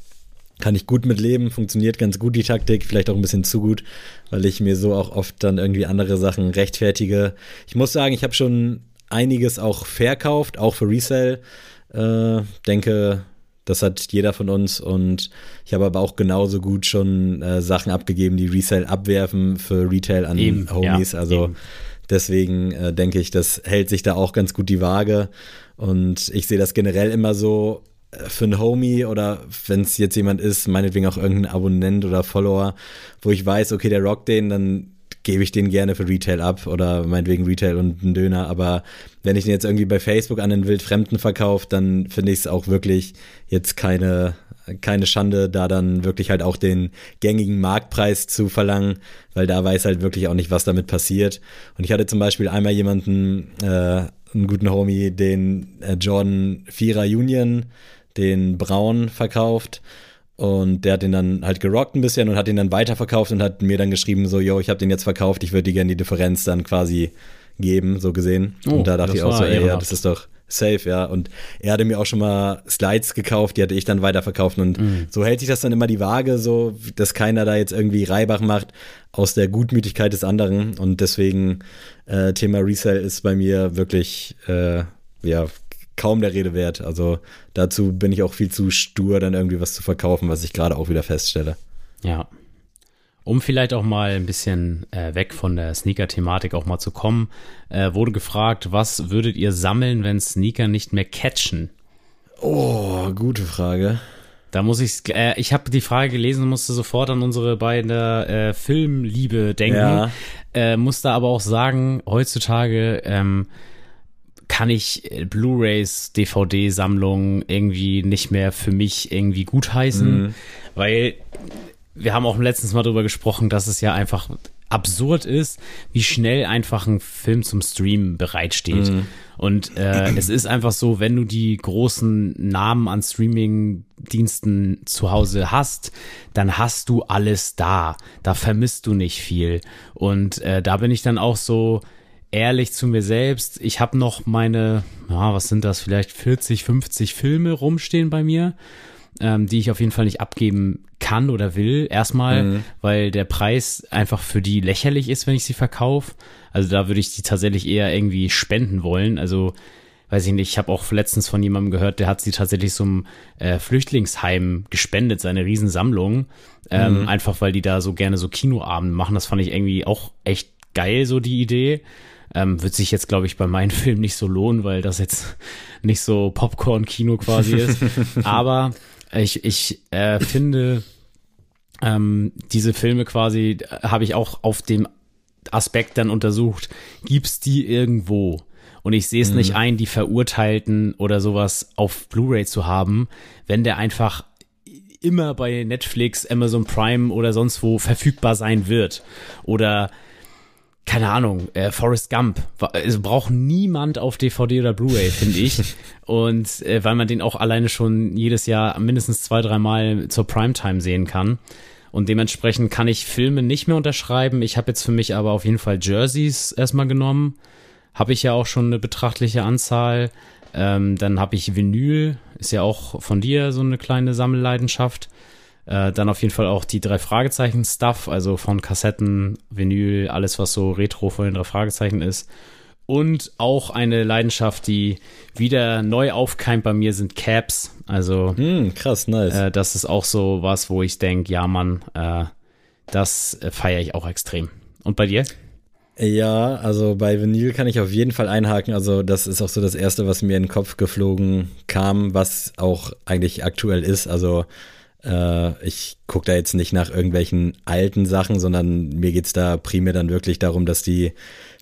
kann ich gut mit leben, funktioniert ganz gut die Taktik, vielleicht auch ein bisschen zu gut, weil ich mir so auch oft dann irgendwie andere Sachen rechtfertige. Ich muss sagen, ich habe schon einiges auch verkauft, auch für Resale. Äh, denke, das hat jeder von uns und ich habe aber auch genauso gut schon äh, Sachen abgegeben, die Resale abwerfen für Retail an eben, Homies. Ja, also eben. deswegen äh, denke ich, das hält sich da auch ganz gut die Waage. Und ich sehe das generell immer so, für einen Homie oder wenn es jetzt jemand ist, meinetwegen auch irgendein Abonnent oder Follower, wo ich weiß, okay, der rockt den, dann gebe ich den gerne für Retail ab oder meinetwegen Retail und einen Döner. Aber wenn ich den jetzt irgendwie bei Facebook an einen Wildfremden verkaufe, dann finde ich es auch wirklich jetzt keine, keine Schande, da dann wirklich halt auch den gängigen Marktpreis zu verlangen, weil da weiß halt wirklich auch nicht, was damit passiert. Und ich hatte zum Beispiel einmal jemanden, äh, einen guten Homie, den äh, Jordan 4er Union den Braun verkauft. Und der hat den dann halt gerockt ein bisschen und hat ihn dann weiterverkauft und hat mir dann geschrieben, so, yo, ich habe den jetzt verkauft, ich würde dir gerne die Differenz dann quasi geben, so gesehen. Oh, und da dachte ich auch so, ey, ja, das ist doch safe, ja. Und er hatte mir auch schon mal Slides gekauft, die hatte ich dann weiterverkauft. Und mhm. so hält sich das dann immer die Waage, so, dass keiner da jetzt irgendwie Reibach macht aus der Gutmütigkeit des anderen. Und deswegen, äh, Thema Resale ist bei mir wirklich, äh, ja, kaum der Rede wert. Also dazu bin ich auch viel zu stur, dann irgendwie was zu verkaufen, was ich gerade auch wieder feststelle. Ja. Um vielleicht auch mal ein bisschen äh, weg von der Sneaker-Thematik auch mal zu kommen, äh, wurde gefragt, was würdet ihr sammeln, wenn Sneaker nicht mehr catchen? Oh, gute Frage. Da muss ich, äh, ich habe die Frage gelesen und musste sofort an unsere beiden äh, Filmliebe denken. Ja. Äh, musste aber auch sagen, heutzutage ähm, kann ich äh, Blu-rays, DVD-Sammlungen irgendwie nicht mehr für mich irgendwie gutheißen, mhm. weil wir haben auch letztens mal darüber gesprochen, dass es ja einfach absurd ist, wie schnell einfach ein Film zum Streamen bereitsteht. Mhm. Und äh, es ist einfach so, wenn du die großen Namen an Streaming-Diensten zu Hause hast, dann hast du alles da. Da vermisst du nicht viel. Und äh, da bin ich dann auch so, ehrlich zu mir selbst. Ich habe noch meine, ja, was sind das, vielleicht 40, 50 Filme rumstehen bei mir, ähm, die ich auf jeden Fall nicht abgeben kann oder will. Erstmal, mhm. weil der Preis einfach für die lächerlich ist, wenn ich sie verkaufe. Also da würde ich die tatsächlich eher irgendwie spenden wollen. Also weiß ich nicht, ich habe auch letztens von jemandem gehört, der hat sie tatsächlich zum äh, Flüchtlingsheim gespendet, seine Riesensammlung. Ähm, mhm. Einfach weil die da so gerne so Kinoabend machen. Das fand ich irgendwie auch echt geil, so die Idee. Ähm, wird sich jetzt, glaube ich, bei meinem Film nicht so lohnen, weil das jetzt nicht so Popcorn-Kino quasi ist. Aber ich, ich äh, finde, ähm, diese Filme quasi äh, habe ich auch auf dem Aspekt dann untersucht. Gibt's die irgendwo? Und ich sehe es mhm. nicht ein, die Verurteilten oder sowas auf Blu-ray zu haben, wenn der einfach immer bei Netflix, Amazon Prime oder sonst wo verfügbar sein wird. Oder keine Ahnung, äh, Forrest Gump. Also braucht niemand auf DVD oder Blu-ray, finde ich. Und äh, weil man den auch alleine schon jedes Jahr mindestens zwei, dreimal zur Primetime sehen kann. Und dementsprechend kann ich Filme nicht mehr unterschreiben. Ich habe jetzt für mich aber auf jeden Fall Jerseys erstmal genommen. Habe ich ja auch schon eine betrachtliche Anzahl. Ähm, dann habe ich Vinyl, ist ja auch von dir so eine kleine Sammelleidenschaft. Äh, dann auf jeden Fall auch die drei Fragezeichen Stuff, also von Kassetten, Vinyl, alles was so Retro von den drei Fragezeichen ist. Und auch eine Leidenschaft, die wieder neu aufkeimt bei mir, sind Caps. Also hm, krass, nice. Äh, das ist auch so was, wo ich denke, ja Mann, äh, das äh, feiere ich auch extrem. Und bei dir? Ja, also bei Vinyl kann ich auf jeden Fall einhaken. Also das ist auch so das Erste, was mir in den Kopf geflogen kam, was auch eigentlich aktuell ist. Also äh, ich gucke da jetzt nicht nach irgendwelchen alten Sachen, sondern mir geht's da primär dann wirklich darum, dass die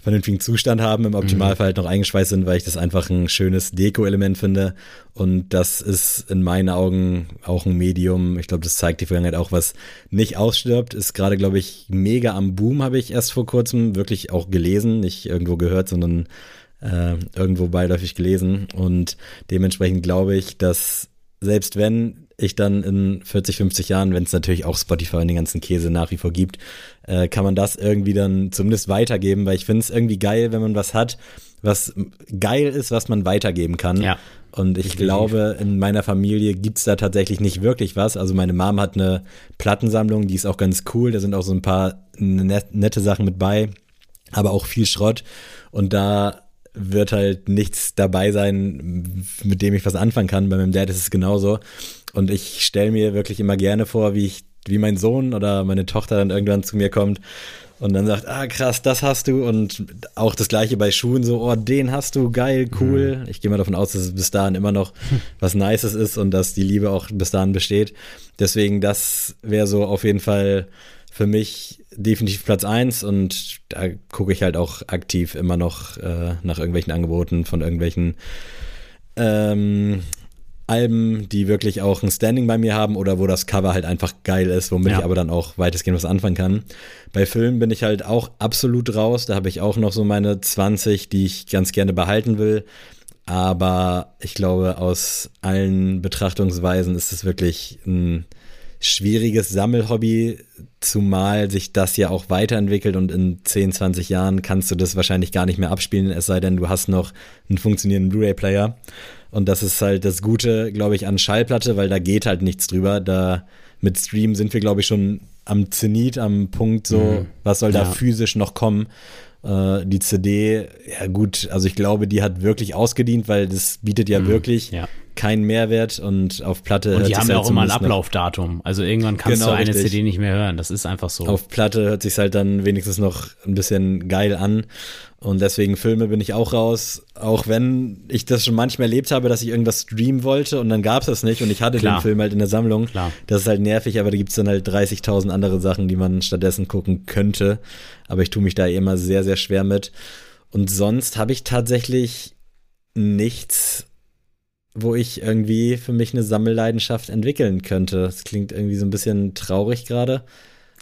vernünftigen Zustand haben, im Optimalfall halt noch eingeschweißt sind, weil ich das einfach ein schönes Deko-Element finde. Und das ist in meinen Augen auch ein Medium. Ich glaube, das zeigt die Vergangenheit auch, was nicht ausstirbt. Ist gerade, glaube ich, mega am Boom, habe ich erst vor kurzem wirklich auch gelesen, nicht irgendwo gehört, sondern äh, irgendwo beiläufig gelesen. Und dementsprechend glaube ich, dass selbst wenn ich dann in 40, 50 Jahren, wenn es natürlich auch Spotify und den ganzen Käse nach wie vor gibt, äh, kann man das irgendwie dann zumindest weitergeben, weil ich finde es irgendwie geil, wenn man was hat, was geil ist, was man weitergeben kann. Ja. Und ich Definitiv. glaube, in meiner Familie gibt's da tatsächlich nicht wirklich was. Also meine Mom hat eine Plattensammlung, die ist auch ganz cool. Da sind auch so ein paar nette Sachen mit bei, aber auch viel Schrott. Und da wird halt nichts dabei sein, mit dem ich was anfangen kann. Bei meinem Dad ist es genauso. Und ich stelle mir wirklich immer gerne vor, wie ich, wie mein Sohn oder meine Tochter dann irgendwann zu mir kommt und dann sagt, ah krass, das hast du und auch das gleiche bei Schuhen so, oh, den hast du, geil, cool. Mhm. Ich gehe mal davon aus, dass es bis dahin immer noch was Nices ist und dass die Liebe auch bis dahin besteht. Deswegen, das wäre so auf jeden Fall für mich definitiv Platz eins und da gucke ich halt auch aktiv immer noch äh, nach irgendwelchen Angeboten von irgendwelchen ähm, Alben, die wirklich auch ein Standing bei mir haben oder wo das Cover halt einfach geil ist, womit ja. ich aber dann auch weitestgehend was anfangen kann. Bei Filmen bin ich halt auch absolut raus. Da habe ich auch noch so meine 20, die ich ganz gerne behalten will. Aber ich glaube, aus allen Betrachtungsweisen ist es wirklich ein schwieriges Sammelhobby, zumal sich das ja auch weiterentwickelt und in 10, 20 Jahren kannst du das wahrscheinlich gar nicht mehr abspielen, es sei denn, du hast noch einen funktionierenden Blu-ray-Player. Und das ist halt das Gute, glaube ich, an Schallplatte, weil da geht halt nichts drüber. Da mit Stream sind wir, glaube ich, schon am Zenit, am Punkt so, mhm. was soll da ja. physisch noch kommen? Äh, die CD, ja gut, also ich glaube, die hat wirklich ausgedient, weil das bietet ja mhm. wirklich ja. Keinen Mehrwert und auf Platte. Und die haben ja halt auch immer ein Ablaufdatum. Also irgendwann kannst genau, du eine richtig. CD nicht mehr hören. Das ist einfach so. Auf Platte hört sich halt dann wenigstens noch ein bisschen geil an. Und deswegen Filme bin ich auch raus, auch wenn ich das schon manchmal erlebt habe, dass ich irgendwas streamen wollte und dann gab es das nicht und ich hatte Klar. den Film halt in der Sammlung. Klar. Das ist halt nervig, aber da gibt es dann halt 30.000 andere Sachen, die man stattdessen gucken könnte. Aber ich tue mich da immer sehr, sehr schwer mit. Und sonst habe ich tatsächlich nichts, wo ich irgendwie für mich eine Sammelleidenschaft entwickeln könnte. Das klingt irgendwie so ein bisschen traurig gerade.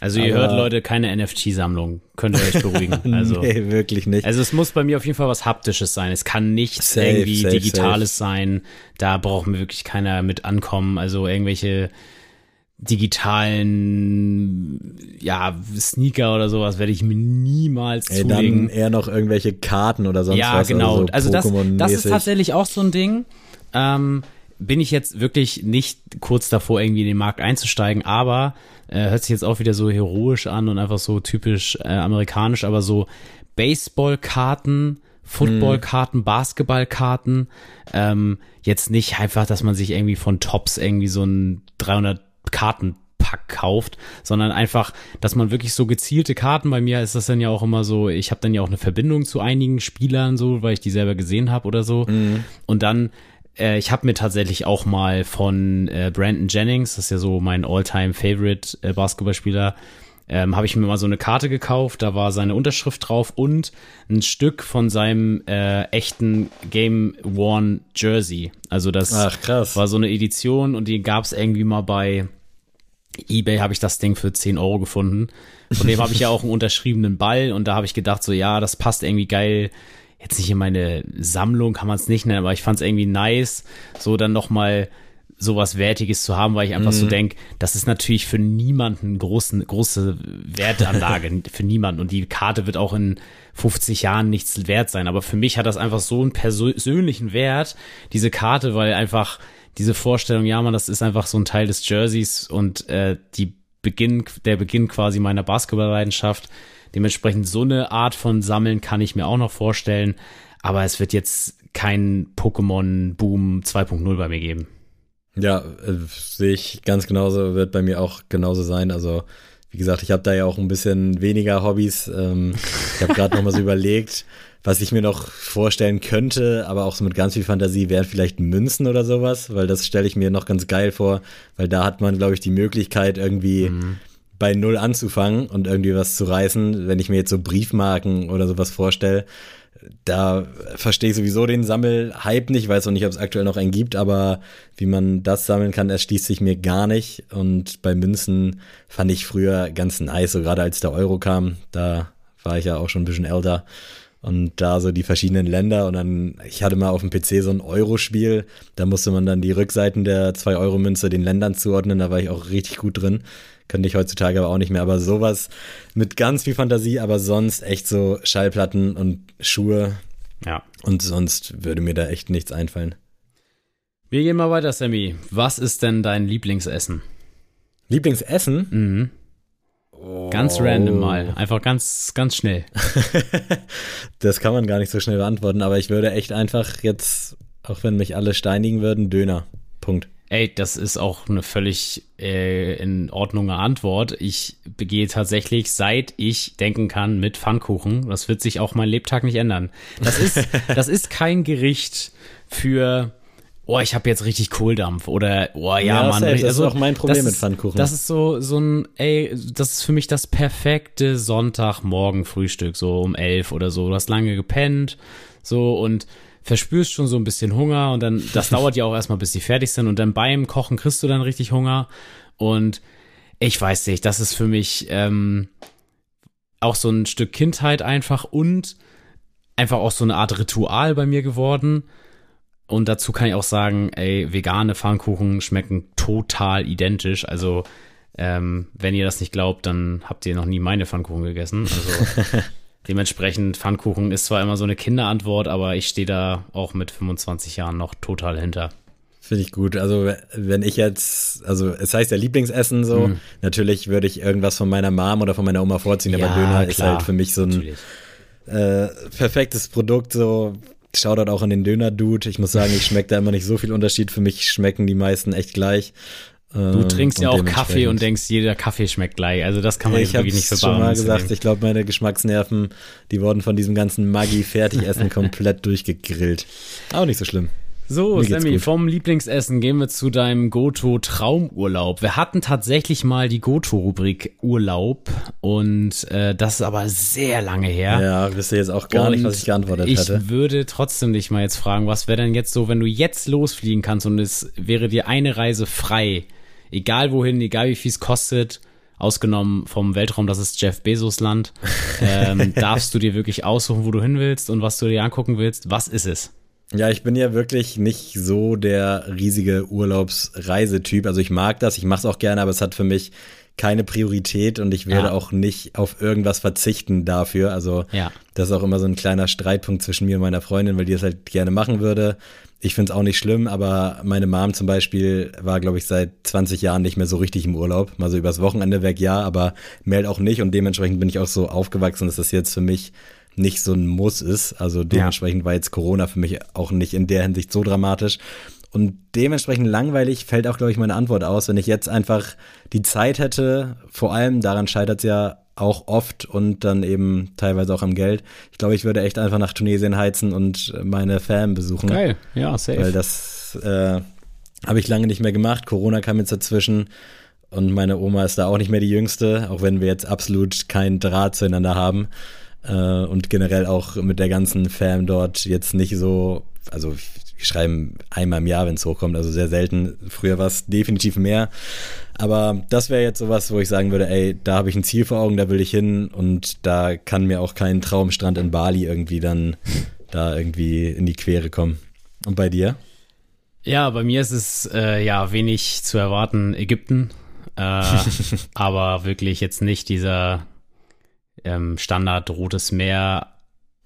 Also ihr hört Leute keine NFT-Sammlung, könnt ihr euch beruhigen. Also, nee, wirklich nicht. Also es muss bei mir auf jeden Fall was Haptisches sein. Es kann nicht safe, irgendwie safe, Digitales safe. sein. Da braucht mir wirklich keiner mit ankommen. Also irgendwelche digitalen ja Sneaker oder sowas werde ich mir niemals Ey, zulegen. Dann eher noch irgendwelche Karten oder sonst ja, was. Ja, genau. Also, also das, das ist tatsächlich auch so ein Ding. Ähm, bin ich jetzt wirklich nicht kurz davor, irgendwie in den Markt einzusteigen, aber äh, hört sich jetzt auch wieder so heroisch an und einfach so typisch äh, amerikanisch, aber so Baseballkarten, Footballkarten, Basketballkarten, ähm, jetzt nicht einfach, dass man sich irgendwie von Tops irgendwie so ein 300 Karten Pack kauft, sondern einfach, dass man wirklich so gezielte Karten, bei mir ist das dann ja auch immer so, ich habe dann ja auch eine Verbindung zu einigen Spielern so, weil ich die selber gesehen habe oder so. Mhm. Und dann äh, ich habe mir tatsächlich auch mal von äh, Brandon Jennings, das ist ja so mein Alltime favorite äh, Basketballspieler, ähm, habe ich mir mal so eine Karte gekauft, da war seine Unterschrift drauf und ein Stück von seinem äh, echten Game Worn Jersey. Also das Ach, war so eine Edition und die gab es irgendwie mal bei eBay, habe ich das Ding für 10 Euro gefunden. Von dem habe ich ja auch einen unterschriebenen Ball und da habe ich gedacht, so ja, das passt irgendwie geil jetzt nicht in meine Sammlung, kann man es nicht nennen, aber ich fand es irgendwie nice, so dann nochmal sowas Wertiges zu haben, weil ich einfach mhm. so denke, das ist natürlich für niemanden großen, große Wertanlage, für niemanden. Und die Karte wird auch in 50 Jahren nichts wert sein. Aber für mich hat das einfach so einen persönlichen Wert, diese Karte, weil einfach diese Vorstellung, ja man, das ist einfach so ein Teil des Jerseys und äh, die Beginn, der Beginn quasi meiner Basketballleidenschaft, Dementsprechend so eine Art von Sammeln kann ich mir auch noch vorstellen. Aber es wird jetzt kein Pokémon-Boom 2.0 bei mir geben. Ja, äh, sehe ich ganz genauso, wird bei mir auch genauso sein. Also, wie gesagt, ich habe da ja auch ein bisschen weniger Hobbys. Ähm, ich habe gerade noch mal so überlegt, was ich mir noch vorstellen könnte, aber auch so mit ganz viel Fantasie, wären vielleicht Münzen oder sowas, weil das stelle ich mir noch ganz geil vor, weil da hat man, glaube ich, die Möglichkeit, irgendwie mhm. Bei Null anzufangen und irgendwie was zu reißen. Wenn ich mir jetzt so Briefmarken oder sowas vorstelle, da verstehe ich sowieso den Sammelhype nicht, weiß auch nicht, ob es aktuell noch einen gibt, aber wie man das sammeln kann, erschließt sich mir gar nicht. Und bei Münzen fand ich früher ganz nice, so gerade als der Euro kam, da war ich ja auch schon ein bisschen älter. Und da so die verschiedenen Länder und dann, ich hatte mal auf dem PC so ein Euro-Spiel, da musste man dann die Rückseiten der 2-Euro-Münze den Ländern zuordnen, da war ich auch richtig gut drin. Könnte ich heutzutage aber auch nicht mehr. Aber sowas mit ganz viel Fantasie, aber sonst echt so Schallplatten und Schuhe. Ja. Und sonst würde mir da echt nichts einfallen. Wir gehen mal weiter, Sammy. Was ist denn dein Lieblingsessen? Lieblingsessen? Mhm. Oh. Ganz random mal. Einfach ganz, ganz schnell. das kann man gar nicht so schnell beantworten, aber ich würde echt einfach jetzt, auch wenn mich alle steinigen würden, Döner. Punkt. Ey, das ist auch eine völlig äh, in Ordnung Antwort. Ich begehe tatsächlich, seit ich denken kann, mit Pfannkuchen. Das wird sich auch mein Lebtag nicht ändern. Das ist, das ist kein Gericht für oh, ich habe jetzt richtig Kohldampf oder oh ja, ja Mann. Das also, ist auch mein Problem mit Pfannkuchen. Das ist so so ein ey, das ist für mich das perfekte Sonntagmorgen Frühstück so um elf oder so. Du hast lange gepennt so und verspürst schon so ein bisschen Hunger und dann, das dauert ja auch erstmal, bis die fertig sind und dann beim Kochen kriegst du dann richtig Hunger und ich weiß nicht, das ist für mich ähm, auch so ein Stück Kindheit einfach und einfach auch so eine Art Ritual bei mir geworden. Und dazu kann ich auch sagen, ey, vegane Pfannkuchen schmecken total identisch. Also, ähm, wenn ihr das nicht glaubt, dann habt ihr noch nie meine Pfannkuchen gegessen. Also, Dementsprechend, Pfannkuchen ist zwar immer so eine Kinderantwort, aber ich stehe da auch mit 25 Jahren noch total hinter. Finde ich gut. Also, wenn ich jetzt, also es heißt ja Lieblingsessen so, mhm. natürlich würde ich irgendwas von meiner Mom oder von meiner Oma vorziehen, ja, aber Döner klar. ist halt für mich so ein äh, perfektes Produkt, so. Shoutout auch an den Döner-Dude. Ich muss sagen, ich schmecke da immer nicht so viel Unterschied. Für mich schmecken die meisten echt gleich. Du ähm, trinkst ja auch Kaffee und denkst, jeder Kaffee schmeckt gleich. Also das kann man ich wirklich nicht für schon mal gesagt, nehmen. ich glaube, meine Geschmacksnerven, die wurden von diesem ganzen Maggi-Fertigessen komplett durchgegrillt. Auch nicht so schlimm. So, Sammy, vom Lieblingsessen gehen wir zu deinem Goto-Traumurlaub. Wir hatten tatsächlich mal die Goto-Rubrik Urlaub und äh, das ist aber sehr lange her. Ja, wisst ihr jetzt auch gar und nicht, was ich geantwortet ich hätte. Ich würde trotzdem dich mal jetzt fragen, was wäre denn jetzt so, wenn du jetzt losfliegen kannst und es wäre dir eine Reise frei, egal wohin, egal wie viel es kostet, ausgenommen vom Weltraum, das ist Jeff Bezos Land, ähm, darfst du dir wirklich aussuchen, wo du hin willst und was du dir angucken willst. Was ist es? Ja, ich bin ja wirklich nicht so der riesige Urlaubsreisetyp. Also ich mag das, ich mache es auch gerne, aber es hat für mich keine Priorität und ich werde ja. auch nicht auf irgendwas verzichten dafür. Also ja. das ist auch immer so ein kleiner Streitpunkt zwischen mir und meiner Freundin, weil die das halt gerne machen würde. Ich finde es auch nicht schlimm, aber meine Mom zum Beispiel war, glaube ich, seit 20 Jahren nicht mehr so richtig im Urlaub. Mal so übers Wochenende weg, ja, aber mehr halt auch nicht. Und dementsprechend bin ich auch so aufgewachsen, dass das jetzt für mich nicht so ein Muss ist. Also dementsprechend ja. war jetzt Corona für mich auch nicht in der Hinsicht so dramatisch. Und dementsprechend langweilig fällt auch, glaube ich, meine Antwort aus, wenn ich jetzt einfach die Zeit hätte, vor allem daran scheitert es ja auch oft und dann eben teilweise auch am Geld. Ich glaube, ich würde echt einfach nach Tunesien heizen und meine Fam besuchen. Geil, ja, safe. Weil das äh, habe ich lange nicht mehr gemacht. Corona kam jetzt dazwischen und meine Oma ist da auch nicht mehr die Jüngste, auch wenn wir jetzt absolut keinen Draht zueinander haben äh, und generell auch mit der ganzen Fam dort jetzt nicht so, also wir schreiben einmal im Jahr, wenn es hochkommt, also sehr selten. Früher war es definitiv mehr. Aber das wäre jetzt sowas, wo ich sagen würde, ey, da habe ich ein Ziel vor Augen, da will ich hin und da kann mir auch kein Traumstrand in Bali irgendwie dann da irgendwie in die Quere kommen. Und bei dir? Ja, bei mir ist es äh, ja wenig zu erwarten, Ägypten. Äh, aber wirklich jetzt nicht dieser ähm, Standard Rotes Meer.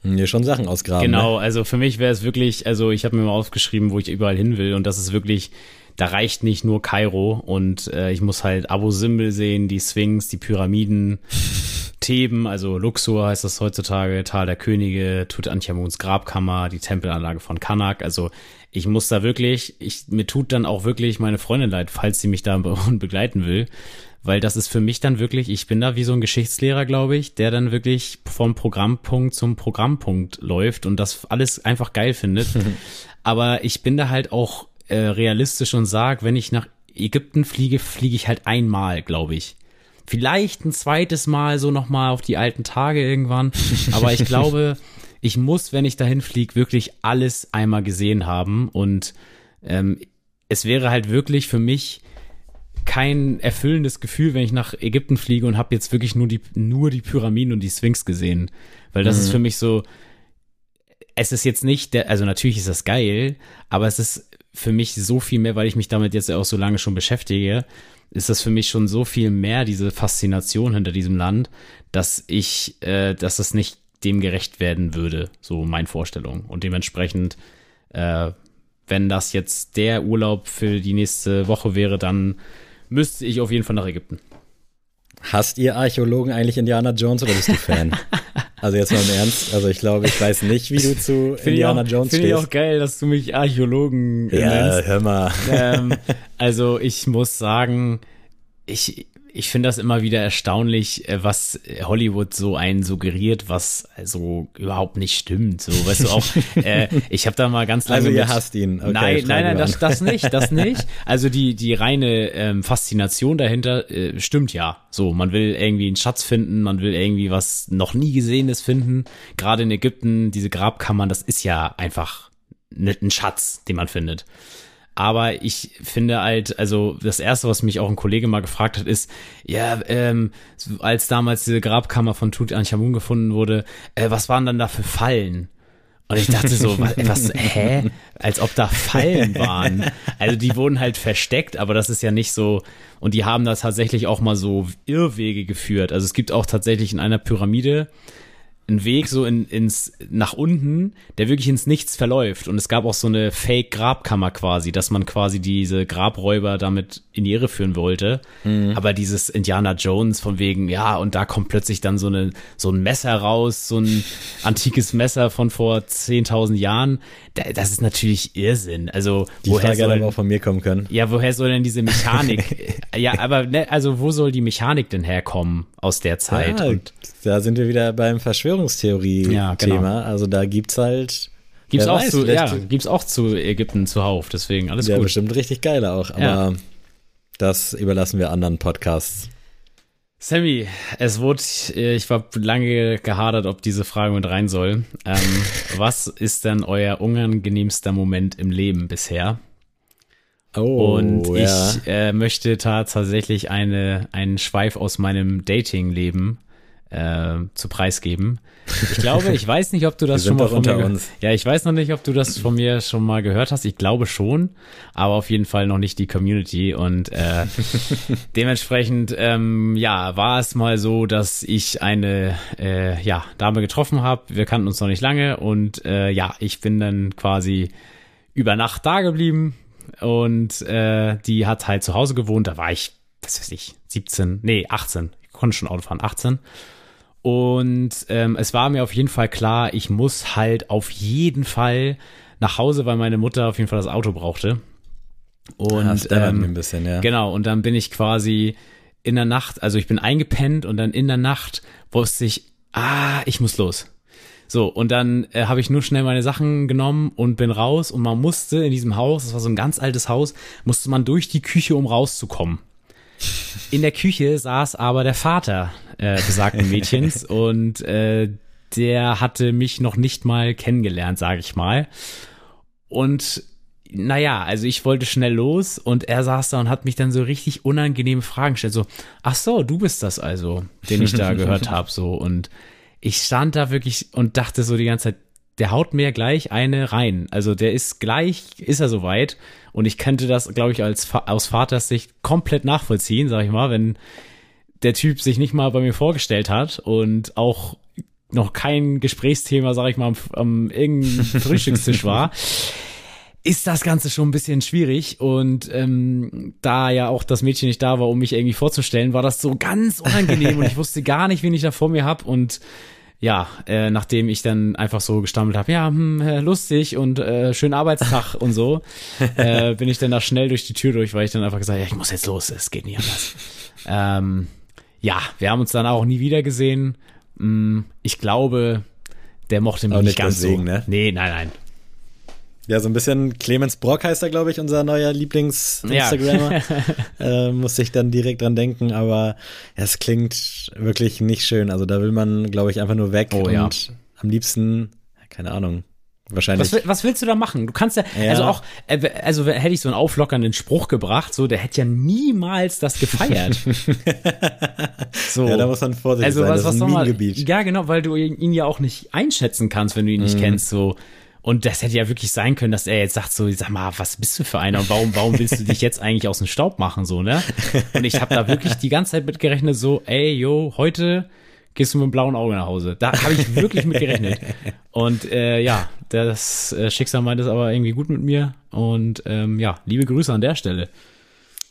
Mir schon Sachen ausgraben. Genau, ne? also für mich wäre es wirklich, also ich habe mir mal aufgeschrieben, wo ich überall hin will und das ist wirklich, da reicht nicht nur Kairo und äh, ich muss halt Abu Simbel sehen, die Sphinx, die Pyramiden, Theben, also Luxor heißt das heutzutage, Tal der Könige, Tutanchamuns Grabkammer, die Tempelanlage von Kanak. Also ich muss da wirklich, ich, mir tut dann auch wirklich meine Freundin leid, falls sie mich da begleiten will. Weil das ist für mich dann wirklich, ich bin da wie so ein Geschichtslehrer, glaube ich, der dann wirklich vom Programmpunkt zum Programmpunkt läuft und das alles einfach geil findet. Aber ich bin da halt auch äh, realistisch und sag, wenn ich nach Ägypten fliege, fliege ich halt einmal, glaube ich. Vielleicht ein zweites Mal so nochmal auf die alten Tage irgendwann. Aber ich glaube, ich muss, wenn ich dahin fliege, wirklich alles einmal gesehen haben. Und ähm, es wäre halt wirklich für mich kein erfüllendes Gefühl, wenn ich nach Ägypten fliege und habe jetzt wirklich nur die, nur die Pyramiden und die Sphinx gesehen. Weil das mhm. ist für mich so, es ist jetzt nicht der, also natürlich ist das geil, aber es ist für mich so viel mehr, weil ich mich damit jetzt auch so lange schon beschäftige, ist das für mich schon so viel mehr, diese Faszination hinter diesem Land, dass ich, äh, dass das nicht dem gerecht werden würde, so meine Vorstellung. Und dementsprechend, äh, wenn das jetzt der Urlaub für die nächste Woche wäre, dann müsste ich auf jeden Fall nach Ägypten. Hasst ihr Archäologen eigentlich Indiana Jones oder bist du Fan? also jetzt mal im Ernst. Also ich glaube, ich weiß nicht, wie du zu find Indiana auch, Jones stehst. Finde ich auch geil, dass du mich Archäologen ja, nennst. hör mal. Ähm, also ich muss sagen, ich, ich finde das immer wieder erstaunlich, äh, was Hollywood so einen suggeriert, was so überhaupt nicht stimmt. So, weißt du auch, äh, ich habe da mal ganz lange. Also ihr hasst ihn. Okay, nein, nein, nein, das, das nicht, das nicht. Also die, die reine ähm, Faszination dahinter äh, stimmt ja. So, man will irgendwie einen Schatz finden, man will irgendwie was noch nie Gesehenes finden. Gerade in Ägypten, diese Grabkammern, das ist ja einfach ein Schatz, den man findet. Aber ich finde halt, also das erste, was mich auch ein Kollege mal gefragt hat, ist, ja, ähm, als damals diese Grabkammer von Tutanchamun gefunden wurde, äh, was waren dann da für Fallen? Und ich dachte so, was, was, hä? Als ob da Fallen waren. Also die wurden halt versteckt, aber das ist ja nicht so. Und die haben da tatsächlich auch mal so Irrwege geführt. Also es gibt auch tatsächlich in einer Pyramide, ein Weg so in, ins nach unten, der wirklich ins Nichts verläuft. Und es gab auch so eine Fake-Grabkammer quasi, dass man quasi diese Grabräuber damit in die Irre führen wollte. Mhm. Aber dieses Indiana Jones von wegen, ja, und da kommt plötzlich dann so eine so ein Messer raus, so ein antikes Messer von vor 10.000 Jahren. Das ist natürlich Irrsinn. Also die woher Frage soll, aber auch von mir kommen können. Ja, woher soll denn diese Mechanik? ja, aber ne, also wo soll die Mechanik denn herkommen aus der Zeit? Ja, und da sind wir wieder beim Verschwörungstheorie-Thema. Ja, genau. Also da gibt's halt Gibt's auch, weiß, zu, ja, gibt's auch zu Ägypten zuhauf, deswegen alles ja, gut. Ja, bestimmt richtig geil auch, aber ja. das überlassen wir anderen Podcasts. Sammy, es wurde, ich war lange gehadert, ob diese Frage mit rein soll. Ähm, was ist denn euer unangenehmster Moment im Leben bisher? Oh, und ja. ich äh, möchte tatsächlich eine, einen Schweif aus meinem Dating-Leben äh, zu preisgeben. Ich glaube, ich weiß nicht, ob du das schon mal von mir. Ja, ich weiß noch nicht, ob du das von mir schon mal gehört hast. Ich glaube schon, aber auf jeden Fall noch nicht die Community und äh, dementsprechend ähm, ja, war es mal so, dass ich eine äh, ja, Dame getroffen habe. Wir kannten uns noch nicht lange und äh, ja, ich bin dann quasi über Nacht da geblieben und äh, die hat halt zu Hause gewohnt. Da war ich, was weiß ich, 17, nee, 18. Ich konnte schon Auto fahren, 18. Und ähm, es war mir auf jeden Fall klar, ich muss halt auf jeden Fall nach Hause, weil meine Mutter auf jeden Fall das Auto brauchte. Und das ähm, ein bisschen, ja. genau, und dann bin ich quasi in der Nacht, also ich bin eingepennt und dann in der Nacht wusste ich, ah, ich muss los. So, und dann äh, habe ich nur schnell meine Sachen genommen und bin raus und man musste in diesem Haus, das war so ein ganz altes Haus, musste man durch die Küche, um rauszukommen. In der Küche saß aber der Vater äh, besagten Mädchens und äh, der hatte mich noch nicht mal kennengelernt, sage ich mal. Und naja, also ich wollte schnell los und er saß da und hat mich dann so richtig unangenehme Fragen gestellt. So, ach so, du bist das also, den ich da gehört habe. So, und ich stand da wirklich und dachte so die ganze Zeit, der haut mir gleich eine rein. Also der ist gleich, ist er soweit. Und ich könnte das, glaube ich, als aus Vaters Sicht komplett nachvollziehen, sag ich mal, wenn der Typ sich nicht mal bei mir vorgestellt hat und auch noch kein Gesprächsthema, sag ich mal, am, am irgendeinem Frühstückstisch war. ist das Ganze schon ein bisschen schwierig. Und ähm, da ja auch das Mädchen nicht da war, um mich irgendwie vorzustellen, war das so ganz unangenehm und ich wusste gar nicht, wen ich da vor mir hab. Und ja, äh, nachdem ich dann einfach so gestammelt habe, ja, hm, äh, lustig und äh, schönen Arbeitstag und so, äh, bin ich dann da schnell durch die Tür durch, weil ich dann einfach gesagt, ja, ich muss jetzt los, es geht nicht anders. ähm, ja, wir haben uns dann auch nie wieder gesehen. Mm, ich glaube, der mochte mich Auch nicht nicht ganz deswegen, so. ne? Nee, nein, nein. Ja, so ein bisschen Clemens Brock heißt er, glaube ich, unser neuer Lieblings-Instagrammer. äh, muss ich dann direkt dran denken, aber es klingt wirklich nicht schön. Also da will man, glaube ich, einfach nur weg Oh, und ja. am liebsten, keine Ahnung, wahrscheinlich. Was, was willst du da machen? Du kannst ja, Ja. also auch, äh, also hätte ich so einen auflockernden Spruch gebracht, so, der hätte ja niemals das gefeiert. so. ja, da muss man vorsichtig also sein. was, das was ein soll man, ja genau, weil du ihn ja auch nicht einschätzen kannst, wenn du ihn nicht kennst, so. Und das hätte ja wirklich sein können, dass er jetzt sagt so, sag mal, was bist du für einer und warum, warum willst du dich jetzt eigentlich aus dem Staub machen, so, ne? Und ich habe da wirklich die ganze Zeit mitgerechnet, so, ey, yo, heute gehst du mit einem blauen Auge nach Hause. Da habe ich wirklich mit gerechnet. Und äh, ja, das äh, Schicksal meint es aber irgendwie gut mit mir. Und ähm, ja, liebe Grüße an der Stelle.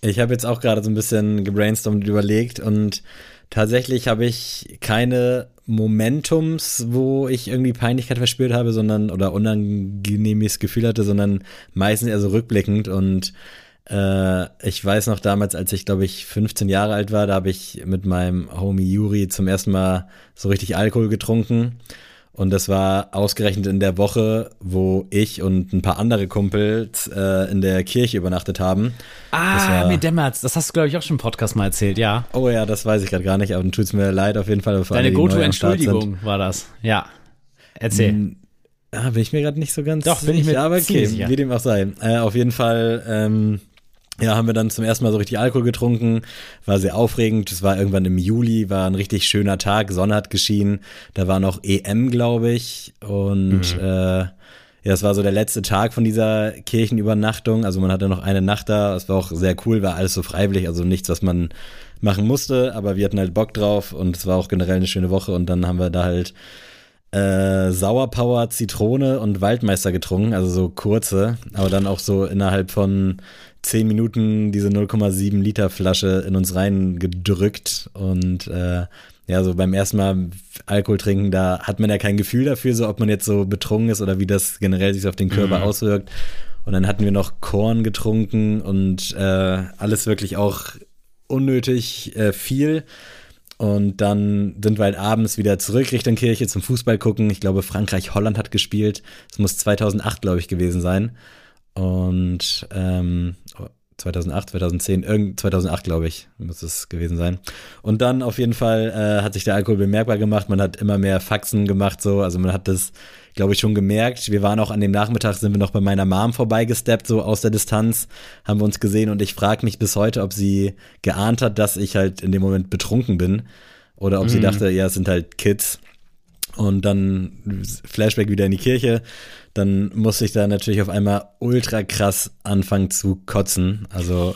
Ich habe jetzt auch gerade so ein bisschen gebrainstormt und überlegt und tatsächlich habe ich keine Momentums, wo ich irgendwie Peinlichkeit verspürt habe, sondern oder unangenehmes Gefühl hatte, sondern meistens eher so rückblickend und äh, ich weiß noch damals, als ich glaube ich 15 Jahre alt war, da habe ich mit meinem Homie Juri zum ersten Mal so richtig Alkohol getrunken. Und das war ausgerechnet in der Woche, wo ich und ein paar andere Kumpels äh, in der Kirche übernachtet haben. Das Ah, war- mir dämmert's. Das hast du, glaube ich, auch schon im Podcast mal erzählt, ja. Oh ja, das weiß ich gerade gar nicht, aber dann tut's mir leid auf jeden Fall. Deine. Go-To-Entschuldigung war das. Ja. Erzähl. Hm, Ah, bin ich mir gerade nicht so ganz Doch, bin ich mir aber okay, sicher. wie dem auch sei. Äh, auf jeden Fall, ähm, ja, haben wir dann zum ersten Mal so richtig Alkohol getrunken. War sehr aufregend. Es war irgendwann im Juli, war ein richtig schöner Tag. Sonne hat geschienen. Da war noch EM, glaube ich. Und Mhm. äh, ja, es war so der letzte Tag von dieser Kirchenübernachtung. Also man hatte noch eine Nacht da. Es war auch sehr cool, war alles so freiwillig, also nichts, was man machen musste. Aber wir hatten halt Bock drauf und es war auch generell eine schöne Woche. Und dann haben wir da halt äh, Sauerpower, Zitrone und Waldmeister getrunken, also so kurze, aber dann auch so innerhalb von 10 Minuten diese 0,7 Liter Flasche in uns reingedrückt und äh, ja, so beim ersten Mal Alkohol trinken, da hat man ja kein Gefühl dafür, so ob man jetzt so betrunken ist oder wie das generell sich auf den Körper auswirkt. Und dann hatten wir noch Korn getrunken und äh, alles wirklich auch unnötig äh, viel. Und dann sind wir halt abends wieder zurück Richtung Kirche zum Fußball gucken. Ich glaube, Frankreich-Holland hat gespielt. Es muss 2008, glaube ich, gewesen sein. Und ähm, 2008, 2010, irgend 2008, glaube ich, muss es gewesen sein. Und dann auf jeden Fall äh, hat sich der Alkohol bemerkbar gemacht. Man hat immer mehr Faxen gemacht, so. Also man hat das, glaube ich, schon gemerkt. Wir waren auch an dem Nachmittag, sind wir noch bei meiner Mom vorbeigesteppt, so aus der Distanz, haben wir uns gesehen. Und ich frage mich bis heute, ob sie geahnt hat, dass ich halt in dem Moment betrunken bin. Oder ob sie dachte, ja, es sind halt Kids. Und dann Flashback wieder in die Kirche. Dann musste ich da natürlich auf einmal ultra krass anfangen zu kotzen. Also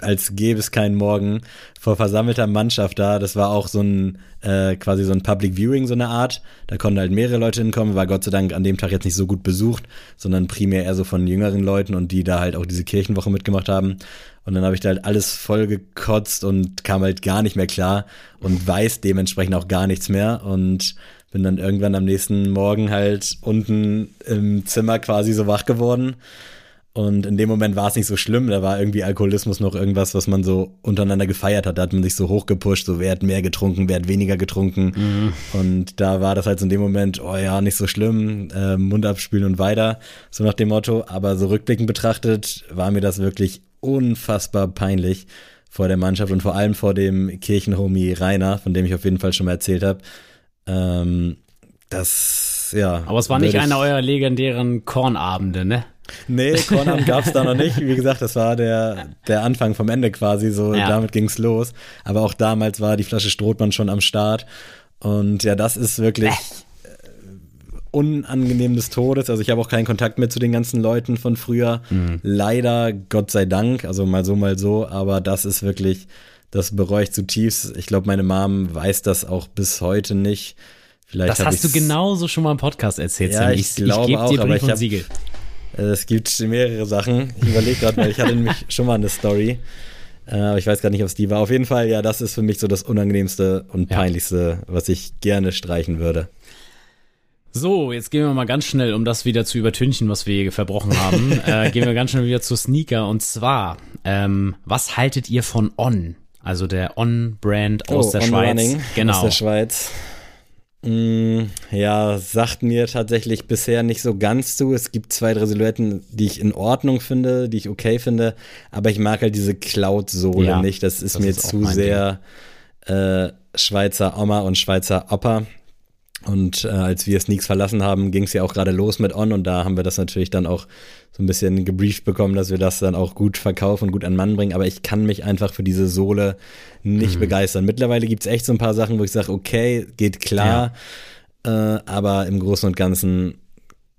als gäbe es keinen Morgen vor versammelter Mannschaft da. Das war auch so ein äh, quasi so ein Public Viewing, so eine Art. Da konnten halt mehrere Leute hinkommen, war Gott sei Dank an dem Tag jetzt nicht so gut besucht, sondern primär eher so von jüngeren Leuten und die da halt auch diese Kirchenwoche mitgemacht haben. Und dann habe ich da halt alles voll gekotzt und kam halt gar nicht mehr klar und weiß dementsprechend auch gar nichts mehr und bin dann irgendwann am nächsten Morgen halt unten im Zimmer quasi so wach geworden. Und in dem Moment war es nicht so schlimm, da war irgendwie Alkoholismus noch irgendwas, was man so untereinander gefeiert hat. Da hat man sich so hochgepusht, so wer hat mehr getrunken, wer hat weniger getrunken. Und da war das halt so in dem Moment, oh ja, nicht so schlimm, äh, Mund abspülen und weiter, so nach dem Motto. Aber so rückblickend betrachtet war mir das wirklich unfassbar peinlich vor der Mannschaft und vor allem vor dem Kirchenhomie Rainer, von dem ich auf jeden Fall schon mal erzählt habe. Ähm, das, ja. Aber es war nicht einer eurer legendären Kornabende, ne? Nee, Kornabend gab's da noch nicht. Wie gesagt, das war der, der Anfang vom Ende quasi. So, Ja. damit ging's los. Aber auch damals war die Flasche Strohmann schon am Start. Und ja, das ist wirklich äh, unangenehm des Todes. Also ich habe auch keinen Kontakt mehr zu den ganzen Leuten von früher. Leider, Gott sei Dank. Also mal so, mal so. Aber das ist wirklich, das bereue ich zutiefst. Ich glaube, meine Mom weiß das auch bis heute nicht. Vielleicht Das hast du genauso schon mal im Podcast erzählt, Ja, Sammy. ich glaube geb auch, dir aber ich und hab- Siegel. Es gibt mehrere Sachen. Ich überlege gerade, weil ich hatte nämlich schon mal eine Story. Äh, aber ich weiß gar nicht, ob es die war. Auf jeden Fall, ja, das ist für mich so das Unangenehmste und Ja. Peinlichste, was ich gerne streichen würde. So, jetzt gehen wir mal ganz schnell, um das wieder zu übertünchen, was wir hier verbrochen haben, äh, gehen wir ganz schnell wieder zu Sneaker. Und zwar, ähm, was haltet ihr von On? Also der On-Brand aus Oh, der On Schweiz. Genau. Aus der Schweiz. Mm, ja, sagt mir tatsächlich bisher nicht so ganz zu. Es gibt zwei, drei Silhouetten, die ich in Ordnung finde, die ich okay finde, aber ich mag halt diese Cloud-Sohle Ja, nicht. Das ist das mir ist zu sehr äh, Schweizer Oma und Schweizer Opa. Und äh, als wir Sneaks verlassen haben, ging es ja auch gerade los mit On und da haben wir das natürlich dann auch so ein bisschen gebrieft bekommen, dass wir das dann auch gut verkaufen und gut an Mann bringen. Aber ich kann mich einfach für diese Sohle nicht Mhm. begeistern. Mittlerweile gibt es echt so ein paar Sachen, wo ich sage, okay, geht klar, äh, aber im Großen und Ganzen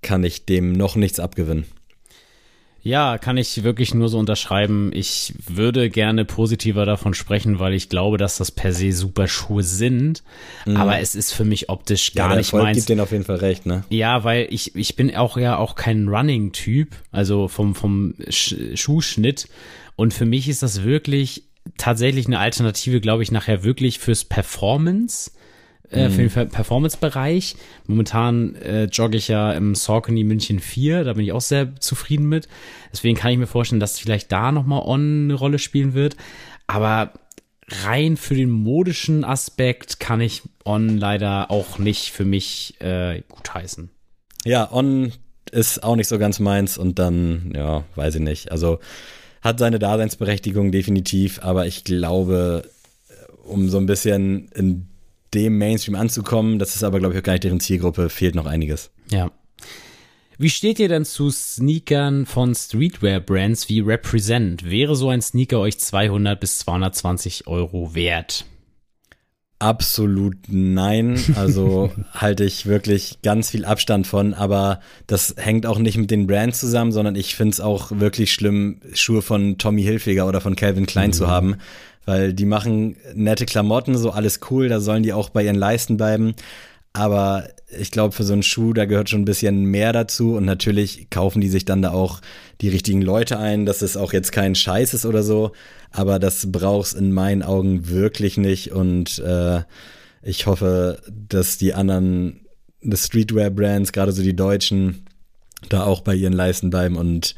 kann ich dem noch nichts abgewinnen. Ja, kann ich wirklich nur so unterschreiben. Ich würde gerne positiver davon sprechen, weil ich glaube, dass das per se super Schuhe sind. Aber es ist für mich optisch gar Mhm. ja, der nicht Erfolg meins. gibt denen auf jeden Fall recht, ne? Ja, weil ich, ich bin auch ja auch kein Running-Typ, also vom, vom Sch Schuhschnitt. Und für mich ist das wirklich tatsächlich eine Alternative, glaube ich, nachher wirklich fürs Performance, äh, für den Ver- Performance-Bereich. Momentan äh, jogge ich ja im Saucony München 4, da bin ich auch sehr zufrieden mit. Deswegen kann ich mir vorstellen, dass vielleicht da nochmal On eine Rolle spielen wird. Aber rein für den modischen Aspekt kann ich On leider auch nicht für mich äh, gutheißen. Ja, On ist auch nicht so ganz meins und dann, ja, weiß ich nicht. Also hat seine Daseinsberechtigung definitiv, aber ich glaube, um so ein bisschen in dem Mainstream anzukommen, das ist aber, glaube ich, auch gar nicht deren Zielgruppe, fehlt noch einiges. Ja. Wie steht ihr denn zu Sneakern von Streetwear-Brands wie Represent? Wäre so ein Sneaker euch 200 bis 220 Euro wert? Absolut nein. Also halte ich wirklich ganz viel Abstand von, aber das hängt auch nicht mit den Brands zusammen, sondern ich finde es auch wirklich schlimm, Schuhe von Tommy Hilfiger oder von Calvin Klein zu haben, weil die machen nette Klamotten, so alles cool, da sollen die auch bei ihren Leisten bleiben. Aber ich glaube, für so einen Schuh, da gehört schon ein bisschen mehr dazu. Und natürlich kaufen die sich dann da auch die richtigen Leute ein, dass es auch jetzt kein Scheiß ist oder so. Aber das brauchst in meinen Augen wirklich nicht. Und äh, ich hoffe, dass die anderen Streetwear-Brands, gerade so die deutschen, da auch bei ihren Leisten bleiben und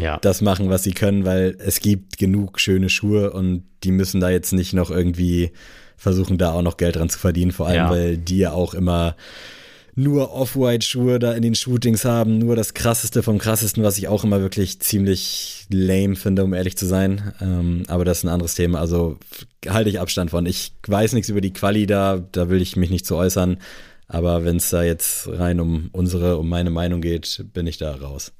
Ja. das machen, was sie können, weil es gibt genug schöne Schuhe und die müssen da jetzt nicht noch irgendwie versuchen, da auch noch Geld dran zu verdienen, vor allem, Ja. weil die ja auch immer nur Off-White-Schuhe da in den Shootings haben, nur das krasseste vom krassesten, was ich auch immer wirklich ziemlich lame finde, um ehrlich zu sein. Ähm, aber das ist ein anderes Thema, also halte ich Abstand von. Ich weiß nichts über die Quali da, da will ich mich nicht zu äußern. Aber wenn es da jetzt rein um unsere, um meine Meinung geht, bin ich da raus.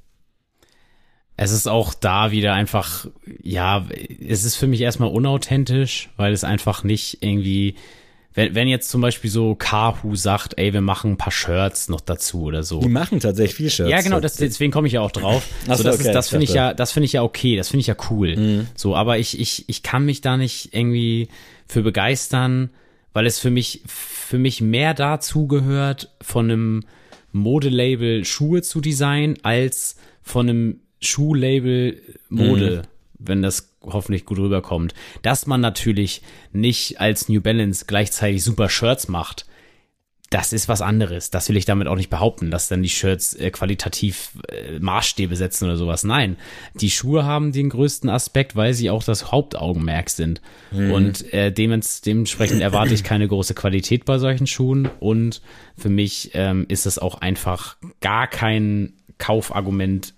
Es ist auch da wieder einfach, ja, es ist für mich erstmal unauthentisch, weil es einfach nicht irgendwie, wenn, wenn jetzt zum Beispiel so Kahu sagt, ey, wir machen ein paar Shirts noch dazu oder so. Die machen tatsächlich viel Shirts. Ja, genau, das, deswegen komme ich ja auch drauf. Ach so, das okay, ist, das finde ich ja, das finde ich ja okay, das finde ich ja cool. Mhm. So, aber ich, ich, ich kann mich da nicht irgendwie für begeistern, weil es für mich, für mich mehr dazu gehört, von einem Modelabel Schuhe zu designen, als von einem Schuhlabel Mode, wenn das hoffentlich gut rüberkommt. Dass man natürlich nicht als New Balance gleichzeitig super Shirts macht, das ist was anderes. Das will ich damit auch nicht behaupten, dass dann die Shirts äh, qualitativ äh, Maßstäbe setzen oder sowas. Nein, die Schuhe haben den größten Aspekt, weil sie auch das Hauptaugenmerk sind. Und äh, dements, dementsprechend erwarte ich keine große Qualität bei solchen Schuhen. Und für mich ähm, ist es auch einfach gar kein Kaufargument.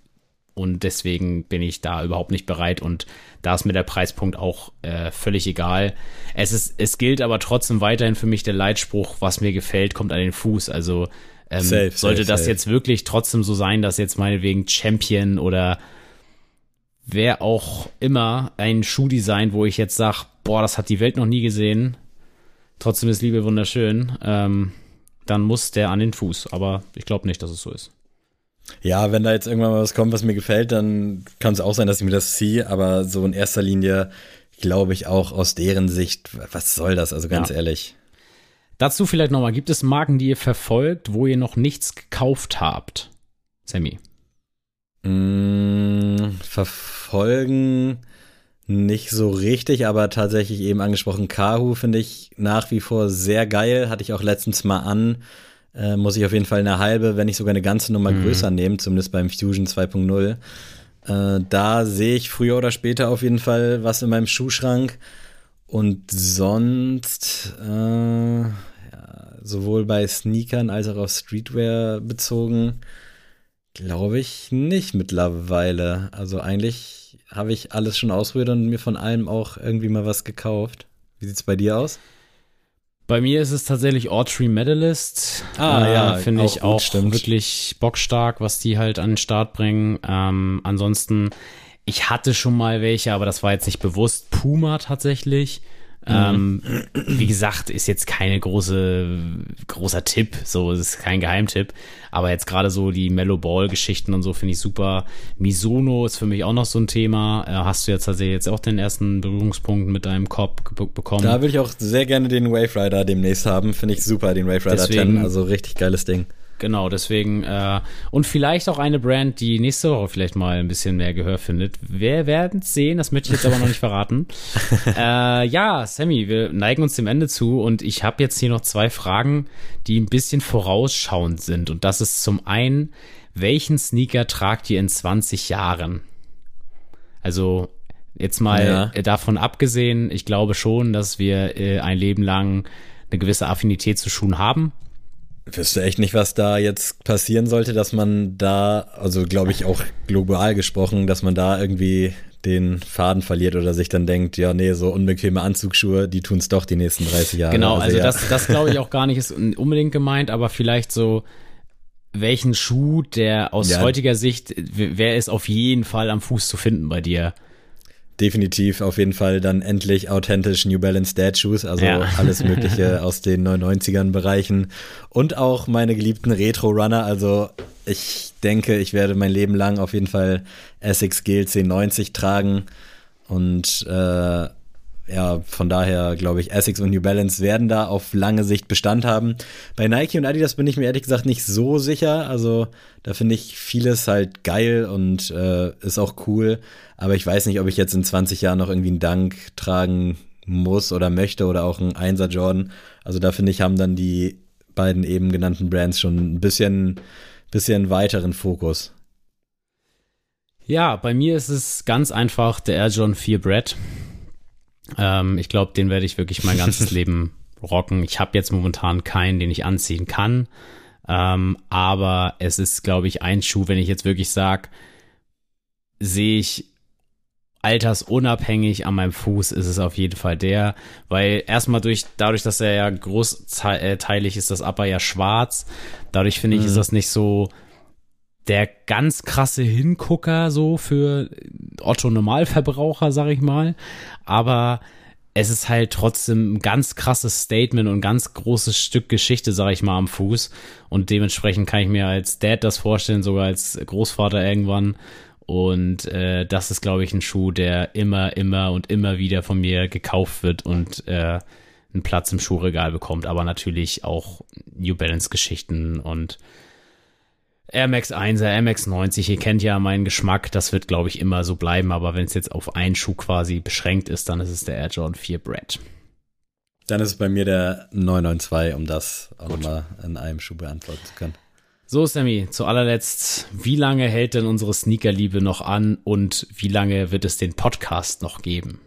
Und deswegen bin ich da überhaupt nicht bereit. Und da ist mir der Preispunkt auch äh, völlig egal. Es ist, es gilt aber trotzdem weiterhin für mich der Leitspruch, was mir gefällt, kommt an den Fuß. Also ähm, Safe, sollte safe, das safe. jetzt wirklich trotzdem so sein, dass jetzt meinetwegen Champion oder wer auch immer ein Schuhdesign, wo ich jetzt sage, boah, das hat die Welt noch nie gesehen, trotzdem ist Liebe wunderschön, ähm, dann muss der an den Fuß. Aber ich glaube nicht, dass es so ist. Ja, wenn da jetzt irgendwann mal was kommt, was mir gefällt, dann kann es auch sein, dass ich mir das ziehe, aber so in erster Linie glaube ich auch aus deren Sicht, was soll das? Also ganz Ja. ehrlich. Dazu vielleicht nochmal, gibt es Marken, die ihr verfolgt, wo ihr noch nichts gekauft habt? Sammy. Mm, verfolgen nicht so richtig, aber tatsächlich eben angesprochen Kahu finde ich nach wie vor sehr geil. Hatte ich auch letztens mal an. Äh, muss ich auf jeden Fall eine halbe, wenn nicht sogar eine ganze Nummer mhm. größer nehmen, zumindest beim Fusion 2.0. Äh, da sehe ich früher oder später auf jeden Fall was in meinem Schuhschrank. Und sonst, äh, ja, sowohl bei Sneakern als auch auf Streetwear bezogen, glaube ich nicht mittlerweile. Also eigentlich habe ich alles schon ausprobiert und mir von allem auch irgendwie mal was gekauft. Wie sieht es bei dir aus? Bei mir ist es tatsächlich Autry Medalist. Ah, äh, ja. Finde ich auch stimmt. wirklich bockstark, was die halt an den Start bringen. Ähm, ansonsten, ich hatte schon mal welche, aber das war jetzt nicht bewusst. Puma tatsächlich. Mhm. Ähm, wie gesagt, ist jetzt keine große, großer Tipp, so ist kein Geheimtipp. Aber jetzt gerade so die Mellow Ball Geschichten und so finde ich super. Misono ist für mich auch noch so ein Thema. Äh, hast du jetzt tatsächlich jetzt auch den ersten Berührungspunkt mit deinem Kopf bekommen? Da würde ich auch sehr gerne den Wave Rider demnächst haben. Finde ich super, den Wave Rider Deswegen, 10. Also richtig geiles Ding. Genau, deswegen äh, und vielleicht auch eine Brand, die nächste Woche vielleicht mal ein bisschen mehr Gehör findet. Wir werden sehen, das möchte ich jetzt aber noch nicht verraten. äh, ja, Sammy, wir neigen uns dem Ende zu und ich habe jetzt hier noch zwei Fragen, die ein bisschen vorausschauend sind. Und das ist zum einen, welchen Sneaker tragt ihr in 20 Jahren? Also jetzt mal ja. davon abgesehen, ich glaube schon, dass wir äh, ein Leben lang eine gewisse Affinität zu Schuhen haben Wüsste echt nicht, was da jetzt passieren sollte, dass man da, also glaube ich auch global gesprochen, dass man da irgendwie den Faden verliert oder sich dann denkt, ja, nee, so unbequeme Anzugsschuhe, die tun es doch die nächsten 30 Jahre. Genau, also, also ja. das, das glaube ich auch gar nicht ist unbedingt gemeint, aber vielleicht so, welchen Schuh, der aus ja. heutiger Sicht, wer ist auf jeden Fall am Fuß zu finden bei dir? Definitiv auf jeden Fall dann endlich authentisch New Balance Dad Shoes, also ja. alles Mögliche aus den 99ern Bereichen und auch meine geliebten Retro Runner. Also ich denke, ich werde mein Leben lang auf jeden Fall Essex GLC 90 tragen und äh, ja, von daher glaube ich, Essex und New Balance werden da auf lange Sicht Bestand haben. Bei Nike und Adidas bin ich mir ehrlich gesagt nicht so sicher. Also da finde ich vieles halt geil und äh, ist auch cool. Aber ich weiß nicht, ob ich jetzt in 20 Jahren noch irgendwie einen Dank tragen muss oder möchte oder auch einen Einser Jordan. Also da finde ich, haben dann die beiden eben genannten Brands schon ein bisschen, bisschen weiteren Fokus. Ja, bei mir ist es ganz einfach der Air John 4 Brett. Ähm, ich glaube, den werde ich wirklich mein ganzes Leben rocken. Ich habe jetzt momentan keinen, den ich anziehen kann. Ähm, aber es ist, glaube ich, ein Schuh, wenn ich jetzt wirklich sage, sehe ich altersunabhängig an meinem Fuß ist es auf jeden Fall der, weil erstmal durch, dadurch, dass er ja großteilig ist, das Upper ja schwarz, dadurch finde ich, mhm. ist das nicht so der ganz krasse Hingucker so für Otto Normalverbraucher, sag ich mal, aber es ist halt trotzdem ein ganz krasses Statement und ein ganz großes Stück Geschichte, sag ich mal, am Fuß. Und dementsprechend kann ich mir als Dad das vorstellen, sogar als Großvater irgendwann. Und äh, das ist, glaube ich, ein Schuh, der immer, immer und immer wieder von mir gekauft wird und äh, einen Platz im Schuhregal bekommt. Aber natürlich auch New Balance Geschichten und Air Max 1er, Air Max 90, ihr kennt ja meinen Geschmack, das wird, glaube ich, immer so bleiben, aber wenn es jetzt auf einen Schuh quasi beschränkt ist, dann ist es der Air Jordan 4 Brett. Dann ist es bei mir der 992, um das auch nochmal in einem Schuh beantworten zu können. So, Sammy, zu allerletzt, wie lange hält denn unsere Sneakerliebe noch an und wie lange wird es den Podcast noch geben?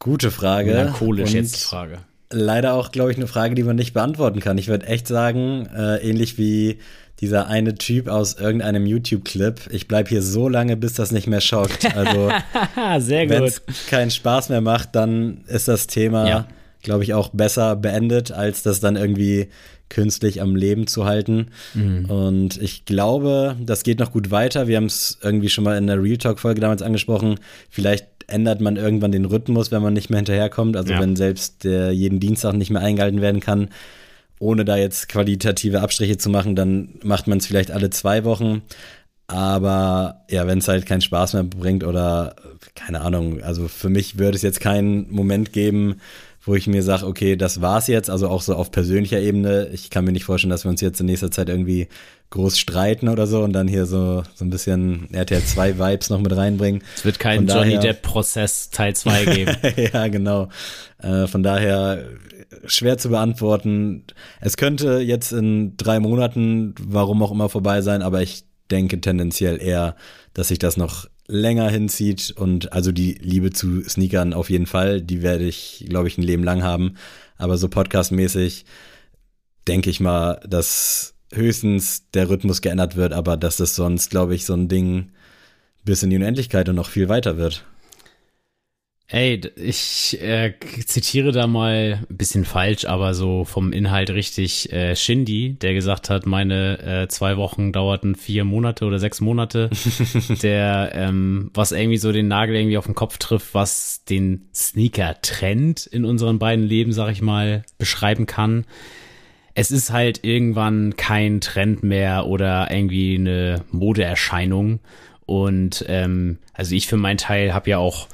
Gute Frage. Melancholisch jetzt die Frage. Leider auch, glaube ich, eine Frage, die man nicht beantworten kann. Ich würde echt sagen, äh, ähnlich wie dieser eine Typ aus irgendeinem YouTube-Clip. Ich bleibe hier so lange, bis das nicht mehr schockt. Also, wenn es keinen Spaß mehr macht, dann ist das Thema, ja. glaube ich, auch besser beendet, als das dann irgendwie künstlich am Leben zu halten. Mhm. Und ich glaube, das geht noch gut weiter. Wir haben es irgendwie schon mal in der Real Talk-Folge damals angesprochen. Vielleicht ändert man irgendwann den Rhythmus, wenn man nicht mehr hinterherkommt. Also ja. wenn selbst der jeden Dienstag nicht mehr eingehalten werden kann, ohne da jetzt qualitative Abstriche zu machen, dann macht man es vielleicht alle zwei Wochen. Aber ja, wenn es halt keinen Spaß mehr bringt oder keine Ahnung, also für mich würde es jetzt keinen Moment geben, wo ich mir sage, okay, das war's jetzt, also auch so auf persönlicher Ebene. Ich kann mir nicht vorstellen, dass wir uns jetzt in nächster Zeit irgendwie groß streiten oder so und dann hier so, so ein bisschen RTL 2 Vibes noch mit reinbringen. Es wird keinen Johnny Depp Prozess Teil 2 geben. ja, genau. Äh, von daher schwer zu beantworten. Es könnte jetzt in drei Monaten, warum auch immer, vorbei sein, aber ich denke tendenziell eher, dass sich das noch länger hinzieht und also die Liebe zu Sneakern auf jeden Fall, die werde ich, glaube ich, ein Leben lang haben. Aber so podcastmäßig denke ich mal, dass höchstens der Rhythmus geändert wird, aber dass es sonst, glaube ich, so ein Ding bis in die Unendlichkeit und noch viel weiter wird. Ey, ich äh, zitiere da mal ein bisschen falsch, aber so vom Inhalt richtig äh, Shindy, der gesagt hat, meine äh, zwei Wochen dauerten vier Monate oder sechs Monate, der ähm, was irgendwie so den Nagel irgendwie auf den Kopf trifft, was den Sneaker-Trend in unseren beiden Leben, sag ich mal, beschreiben kann. Es ist halt irgendwann kein Trend mehr oder irgendwie eine Modeerscheinung. Und ähm, also ich für meinen Teil habe ja auch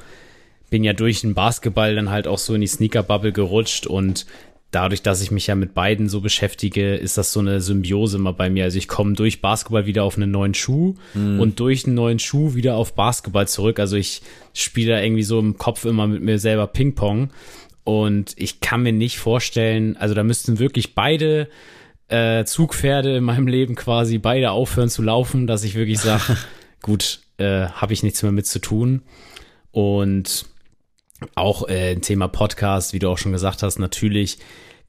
bin ja durch den Basketball dann halt auch so in die Sneaker-Bubble gerutscht und dadurch, dass ich mich ja mit beiden so beschäftige, ist das so eine Symbiose immer bei mir. Also ich komme durch Basketball wieder auf einen neuen Schuh mhm. und durch einen neuen Schuh wieder auf Basketball zurück. Also ich spiele da irgendwie so im Kopf immer mit mir selber Ping-Pong und ich kann mir nicht vorstellen, also da müssten wirklich beide äh, Zugpferde in meinem Leben quasi beide aufhören zu laufen, dass ich wirklich sage, gut, äh, habe ich nichts mehr mit zu tun. Und auch äh, ein Thema Podcast, wie du auch schon gesagt hast, natürlich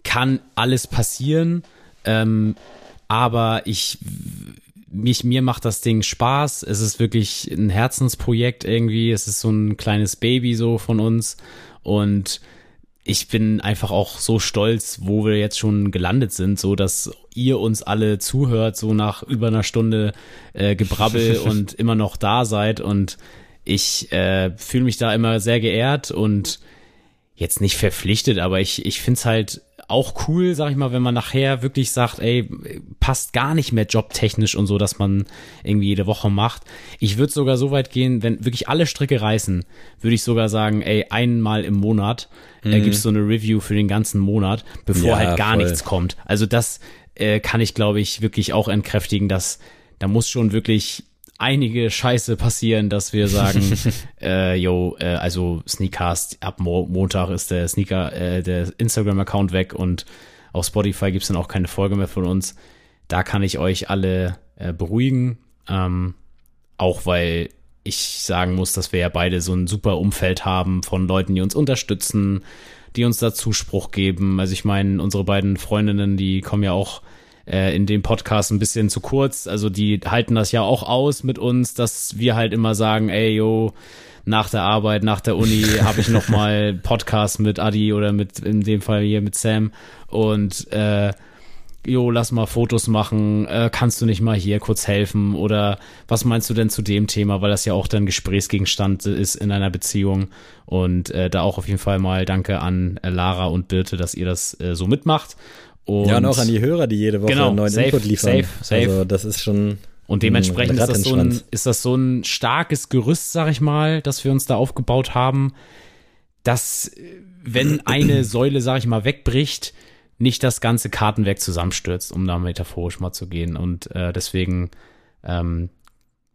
kann alles passieren, ähm, aber ich mich, mir macht das Ding Spaß. Es ist wirklich ein Herzensprojekt irgendwie. Es ist so ein kleines Baby so von uns. Und ich bin einfach auch so stolz, wo wir jetzt schon gelandet sind, so dass ihr uns alle zuhört, so nach über einer Stunde äh, Gebrabbel und immer noch da seid. Und ich äh, fühle mich da immer sehr geehrt und jetzt nicht verpflichtet, aber ich, ich finde es halt auch cool, sag ich mal, wenn man nachher wirklich sagt, ey, passt gar nicht mehr jobtechnisch und so, dass man irgendwie jede Woche macht. Ich würde sogar so weit gehen, wenn wirklich alle Stricke reißen, würde ich sogar sagen, ey, einmal im Monat äh, mhm. äh, gibst du eine Review für den ganzen Monat, bevor ja, halt gar voll. nichts kommt. Also das äh, kann ich, glaube ich, wirklich auch entkräftigen, dass da muss schon wirklich einige Scheiße passieren, dass wir sagen, äh, yo, äh, also Sneakcast, ab Mo Montag ist der Sneaker, äh, der Instagram-Account weg und auf Spotify gibt's dann auch keine Folge mehr von uns. Da kann ich euch alle äh, beruhigen. Ähm, auch weil ich sagen muss, dass wir ja beide so ein super Umfeld haben von Leuten, die uns unterstützen, die uns da Zuspruch geben. Also ich meine, unsere beiden Freundinnen, die kommen ja auch äh, in dem Podcast ein bisschen zu kurz. Also die halten das ja auch aus mit uns, dass wir halt immer sagen, ey, yo, nach der Arbeit, nach der Uni habe ich noch mal Podcast mit Adi oder mit in dem Fall hier mit Sam. Und äh, jo, lass mal Fotos machen, äh, kannst du nicht mal hier kurz helfen? Oder was meinst du denn zu dem Thema, weil das ja auch dann Gesprächsgegenstand ist in einer Beziehung. Und äh, da auch auf jeden Fall mal danke an äh, Lara und Birte, dass ihr das äh, so mitmacht und ja, und auch an die Hörer, die jede Woche genau, einen neuen safe, Input liefern. Safe, safe. Also das ist schon. Und dementsprechend ist das, so ein, ist das so ein starkes Gerüst, sag ich mal, das wir uns da aufgebaut haben, dass, wenn eine Säule, sag ich mal, wegbricht, nicht das ganze Kartenwerk zusammenstürzt, um da metaphorisch mal zu gehen. Und äh, deswegen ähm,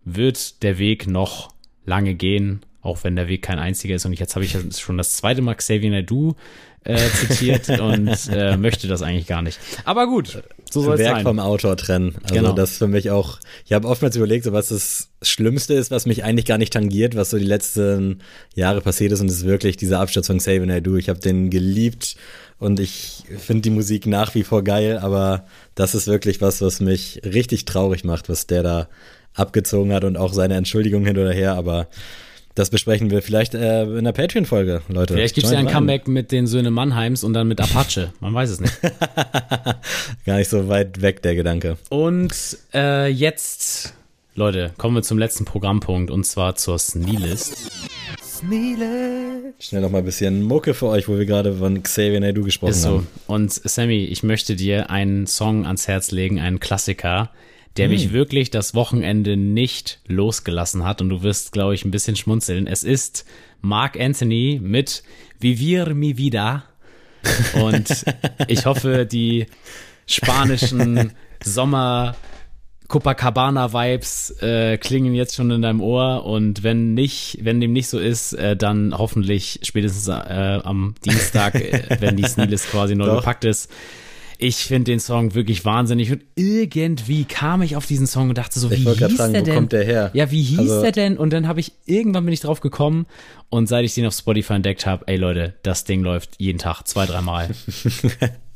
wird der Weg noch lange gehen, auch wenn der Weg kein einziger ist. Und jetzt habe ich schon das zweite Mal Xavier Naidu äh, zitiert und äh, möchte das eigentlich gar nicht. Aber gut, so soll es sein. Werk vom Autor trennen. Also genau. das für mich auch, ich habe oftmals überlegt, so was das Schlimmste ist, was mich eigentlich gar nicht tangiert, was so die letzten Jahre passiert ist und es ist wirklich dieser Absturz von Xavier Naidu. Ich habe den geliebt und ich finde die Musik nach wie vor geil, aber das ist wirklich was, was mich richtig traurig macht, was der da abgezogen hat und auch seine Entschuldigung hin oder her, aber das besprechen wir vielleicht äh, in der Patreon-Folge, Leute. Vielleicht gibt es ja ein Comeback mit den Söhnen Mannheims und dann mit Apache. Man weiß es nicht. Gar nicht so weit weg, der Gedanke. Und äh, jetzt, Leute, kommen wir zum letzten Programmpunkt und zwar zur Sneelist. Sneelist. Schnell noch mal ein bisschen Mucke für euch, wo wir gerade von Xavier Naidoo gesprochen Ist so. haben. Und Sammy, ich möchte dir einen Song ans Herz legen, einen Klassiker der hm. mich wirklich das Wochenende nicht losgelassen hat. Und du wirst, glaube ich, ein bisschen schmunzeln. Es ist Mark Anthony mit Vivir mi vida. Und ich hoffe, die spanischen Sommer Copacabana-Vibes äh, klingen jetzt schon in deinem Ohr und wenn nicht, wenn dem nicht so ist, äh, dann hoffentlich spätestens äh, am Dienstag, äh, wenn die Sneelist quasi neu gepackt ist. Ich finde den Song wirklich wahnsinnig und irgendwie kam ich auf diesen Song und dachte so, Ich wie hieß gerade der denn? kommt der her? Ja, wie hieß Also- der denn? Und dann habe ich irgendwann bin ich drauf gekommen und seit ich den auf Spotify entdeckt habe, ey Leute, das Ding läuft jeden Tag zwei, dreimal.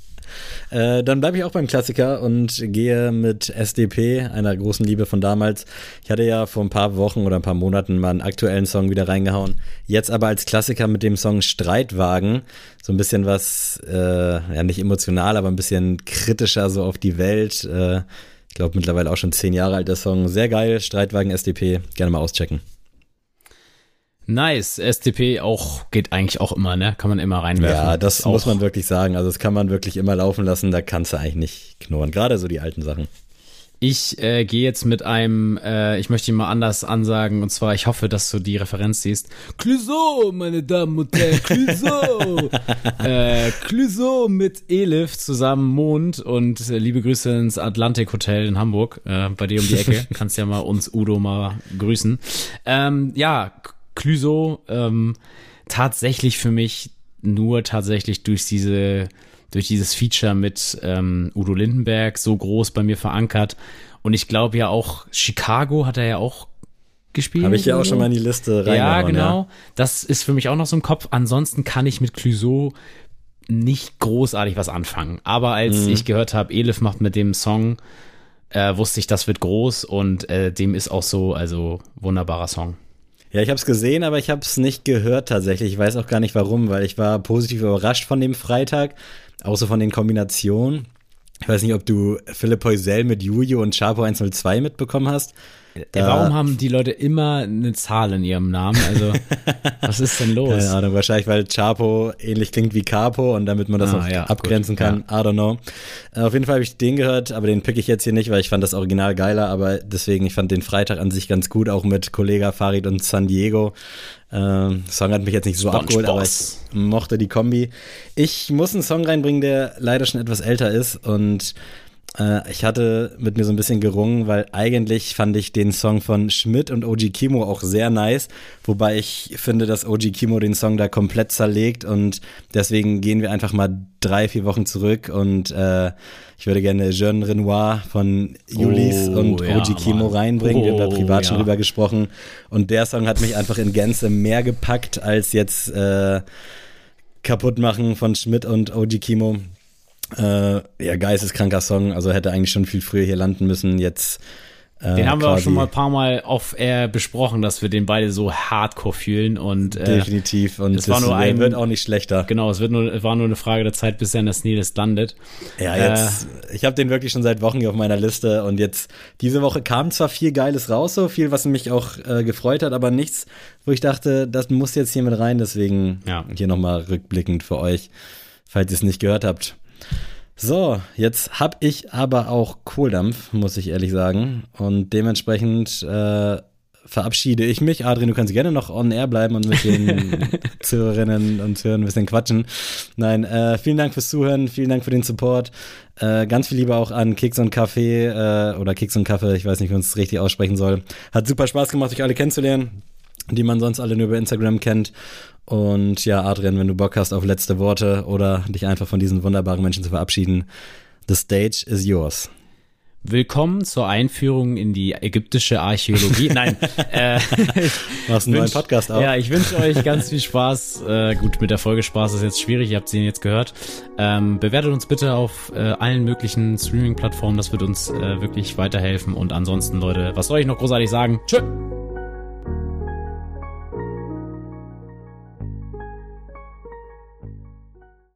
Äh, dann bleibe ich auch beim Klassiker und gehe mit SDP, einer großen Liebe von damals. Ich hatte ja vor ein paar Wochen oder ein paar Monaten mal einen aktuellen Song wieder reingehauen. Jetzt aber als Klassiker mit dem Song Streitwagen. So ein bisschen was, äh, ja nicht emotional, aber ein bisschen kritischer so auf die Welt. Äh, ich glaube mittlerweile auch schon zehn Jahre alt der Song. Sehr geil, Streitwagen SDP. Gerne mal auschecken. Nice, SDP auch geht eigentlich auch immer, ne? Kann man immer reinwerfen. Ja, das auch, muss man wirklich sagen. Also das kann man wirklich immer laufen lassen. Da kannst du eigentlich nicht knurren. Gerade so die alten Sachen. Ich äh, gehe jetzt mit einem, äh, ich möchte ihn mal anders ansagen, und zwar, ich hoffe, dass du die Referenz siehst. Clouseau, meine Damen und Herren, Clouseau! äh, Clouseau mit Elif zusammen Mond und äh, liebe Grüße ins Atlantik Hotel in Hamburg, äh, bei dir um die Ecke. Kannst ja mal uns Udo mal grüßen. Ähm, ja, Clouseau, ähm, tatsächlich für mich nur tatsächlich durch diese durch dieses Feature mit ähm, Udo Lindenberg so groß bei mir verankert. Und ich glaube ja auch, Chicago hat er ja auch gespielt. Habe ich ja auch schon mal in die Liste Ja, reingehauen. genau. Das ist für mich auch noch so im Kopf. Ansonsten kann ich mit Clouseau nicht großartig was anfangen. Aber als Mhm. ich gehört habe, Elif macht mit dem Song, äh, wusste ich, das wird groß und äh, dem ist auch so, also wunderbarer Song. Ja, ich habe es gesehen, aber ich habe es nicht gehört tatsächlich. Ich weiß auch gar nicht warum, weil ich war positiv überrascht von dem Freitag, auch so von den Kombinationen. Ich weiß nicht, ob du Philipp Heusel mit Juju und Chapo 102 mitbekommen hast. Da- Warum haben die Leute immer eine Zahl in ihrem Namen? Also, was ist denn los? Keine Ahnung, wahrscheinlich, weil Chapo ähnlich klingt wie Capo und damit man das Ah, auch ja, abgrenzen gut, kann. I don't know. Äh, Auf jeden Fall habe ich den gehört, aber den pick ich jetzt hier nicht, weil ich fand das Original geiler, aber deswegen, ich fand den Freitag an sich ganz gut, auch mit Kollega Farid und San Diego. Ähm, Song hat mich jetzt nicht so SpongeBob. abgeholt, aber ich mochte die Kombi. Ich muss einen Song reinbringen, der leider schon etwas älter ist und äh, ich hatte mit mir so ein bisschen gerungen, weil eigentlich fand ich den Song von Schmidt und OG Kimo auch sehr nice, wobei ich finde, dass OG Kimo den Song da komplett zerlegt und deswegen gehen wir einfach mal drei, vier Wochen zurück und äh, ich würde gerne Jeune Renoir von Julis Oh, und ja, OG Kimo Mann. reinbringen. wir haben da Oh, privat schon ja. drüber gesprochen und der Song hat mich einfach in Gänze mehr gepackt als jetzt äh, kaputt machen von Schmidt und OG Kimo. Äh, ja, geisteskranker Song, also hätte eigentlich schon viel früher hier landen müssen. Jetzt. Äh, Den haben wir auch schon mal ein paar Mal off air besprochen, dass wir den beide so hardcore fühlen und äh, Definitiv. Und es war nur ein- wird auch nicht schlechter. genau, es wird nur, war nur eine Frage der Zeit, bis er in der Sneelist landet. Ja, jetzt. ich habe den wirklich schon seit Wochen hier auf meiner Liste und jetzt diese Woche kam zwar viel Geiles raus, so viel, was mich auch äh, gefreut hat, aber nichts, wo ich dachte, das muss jetzt hier mit rein. Deswegen Ja. hier nochmal rückblickend für euch, falls ihr es nicht gehört habt. So, jetzt hab ich aber auch Kohldampf, muss ich ehrlich sagen. Und dementsprechend äh, verabschiede ich mich. Adrian, du kannst gerne noch on air bleiben und mit den Zuhörerinnen und Zuhörern ein bisschen quatschen. Nein, äh, vielen Dank fürs Zuhören, vielen Dank für den Support. Äh, ganz viel Liebe auch an Keks und Kaffee äh, oder Keks und Kaffee, ich weiß nicht, wie man es richtig aussprechen soll. Hat super Spaß gemacht, euch alle kennenzulernen, die man sonst alle nur über Instagram kennt. Und ja, Adrian, wenn du Bock hast auf letzte Worte oder dich einfach von diesen wunderbaren Menschen zu verabschieden, the stage is yours. Willkommen zur Einführung in die ägyptische Archäologie. Nein, äh, Machst einen neuen Podcast auf? Ja, ich wünsche euch ganz viel Spaß. Äh, gut, mit der Folge Spaß ist jetzt schwierig, ihr habt sie jetzt gehört. Ähm, bewertet uns bitte auf äh, allen möglichen Streaming-Plattformen, das wird uns äh, wirklich weiterhelfen. Und ansonsten, Leute, was soll ich noch großartig sagen? Tschö!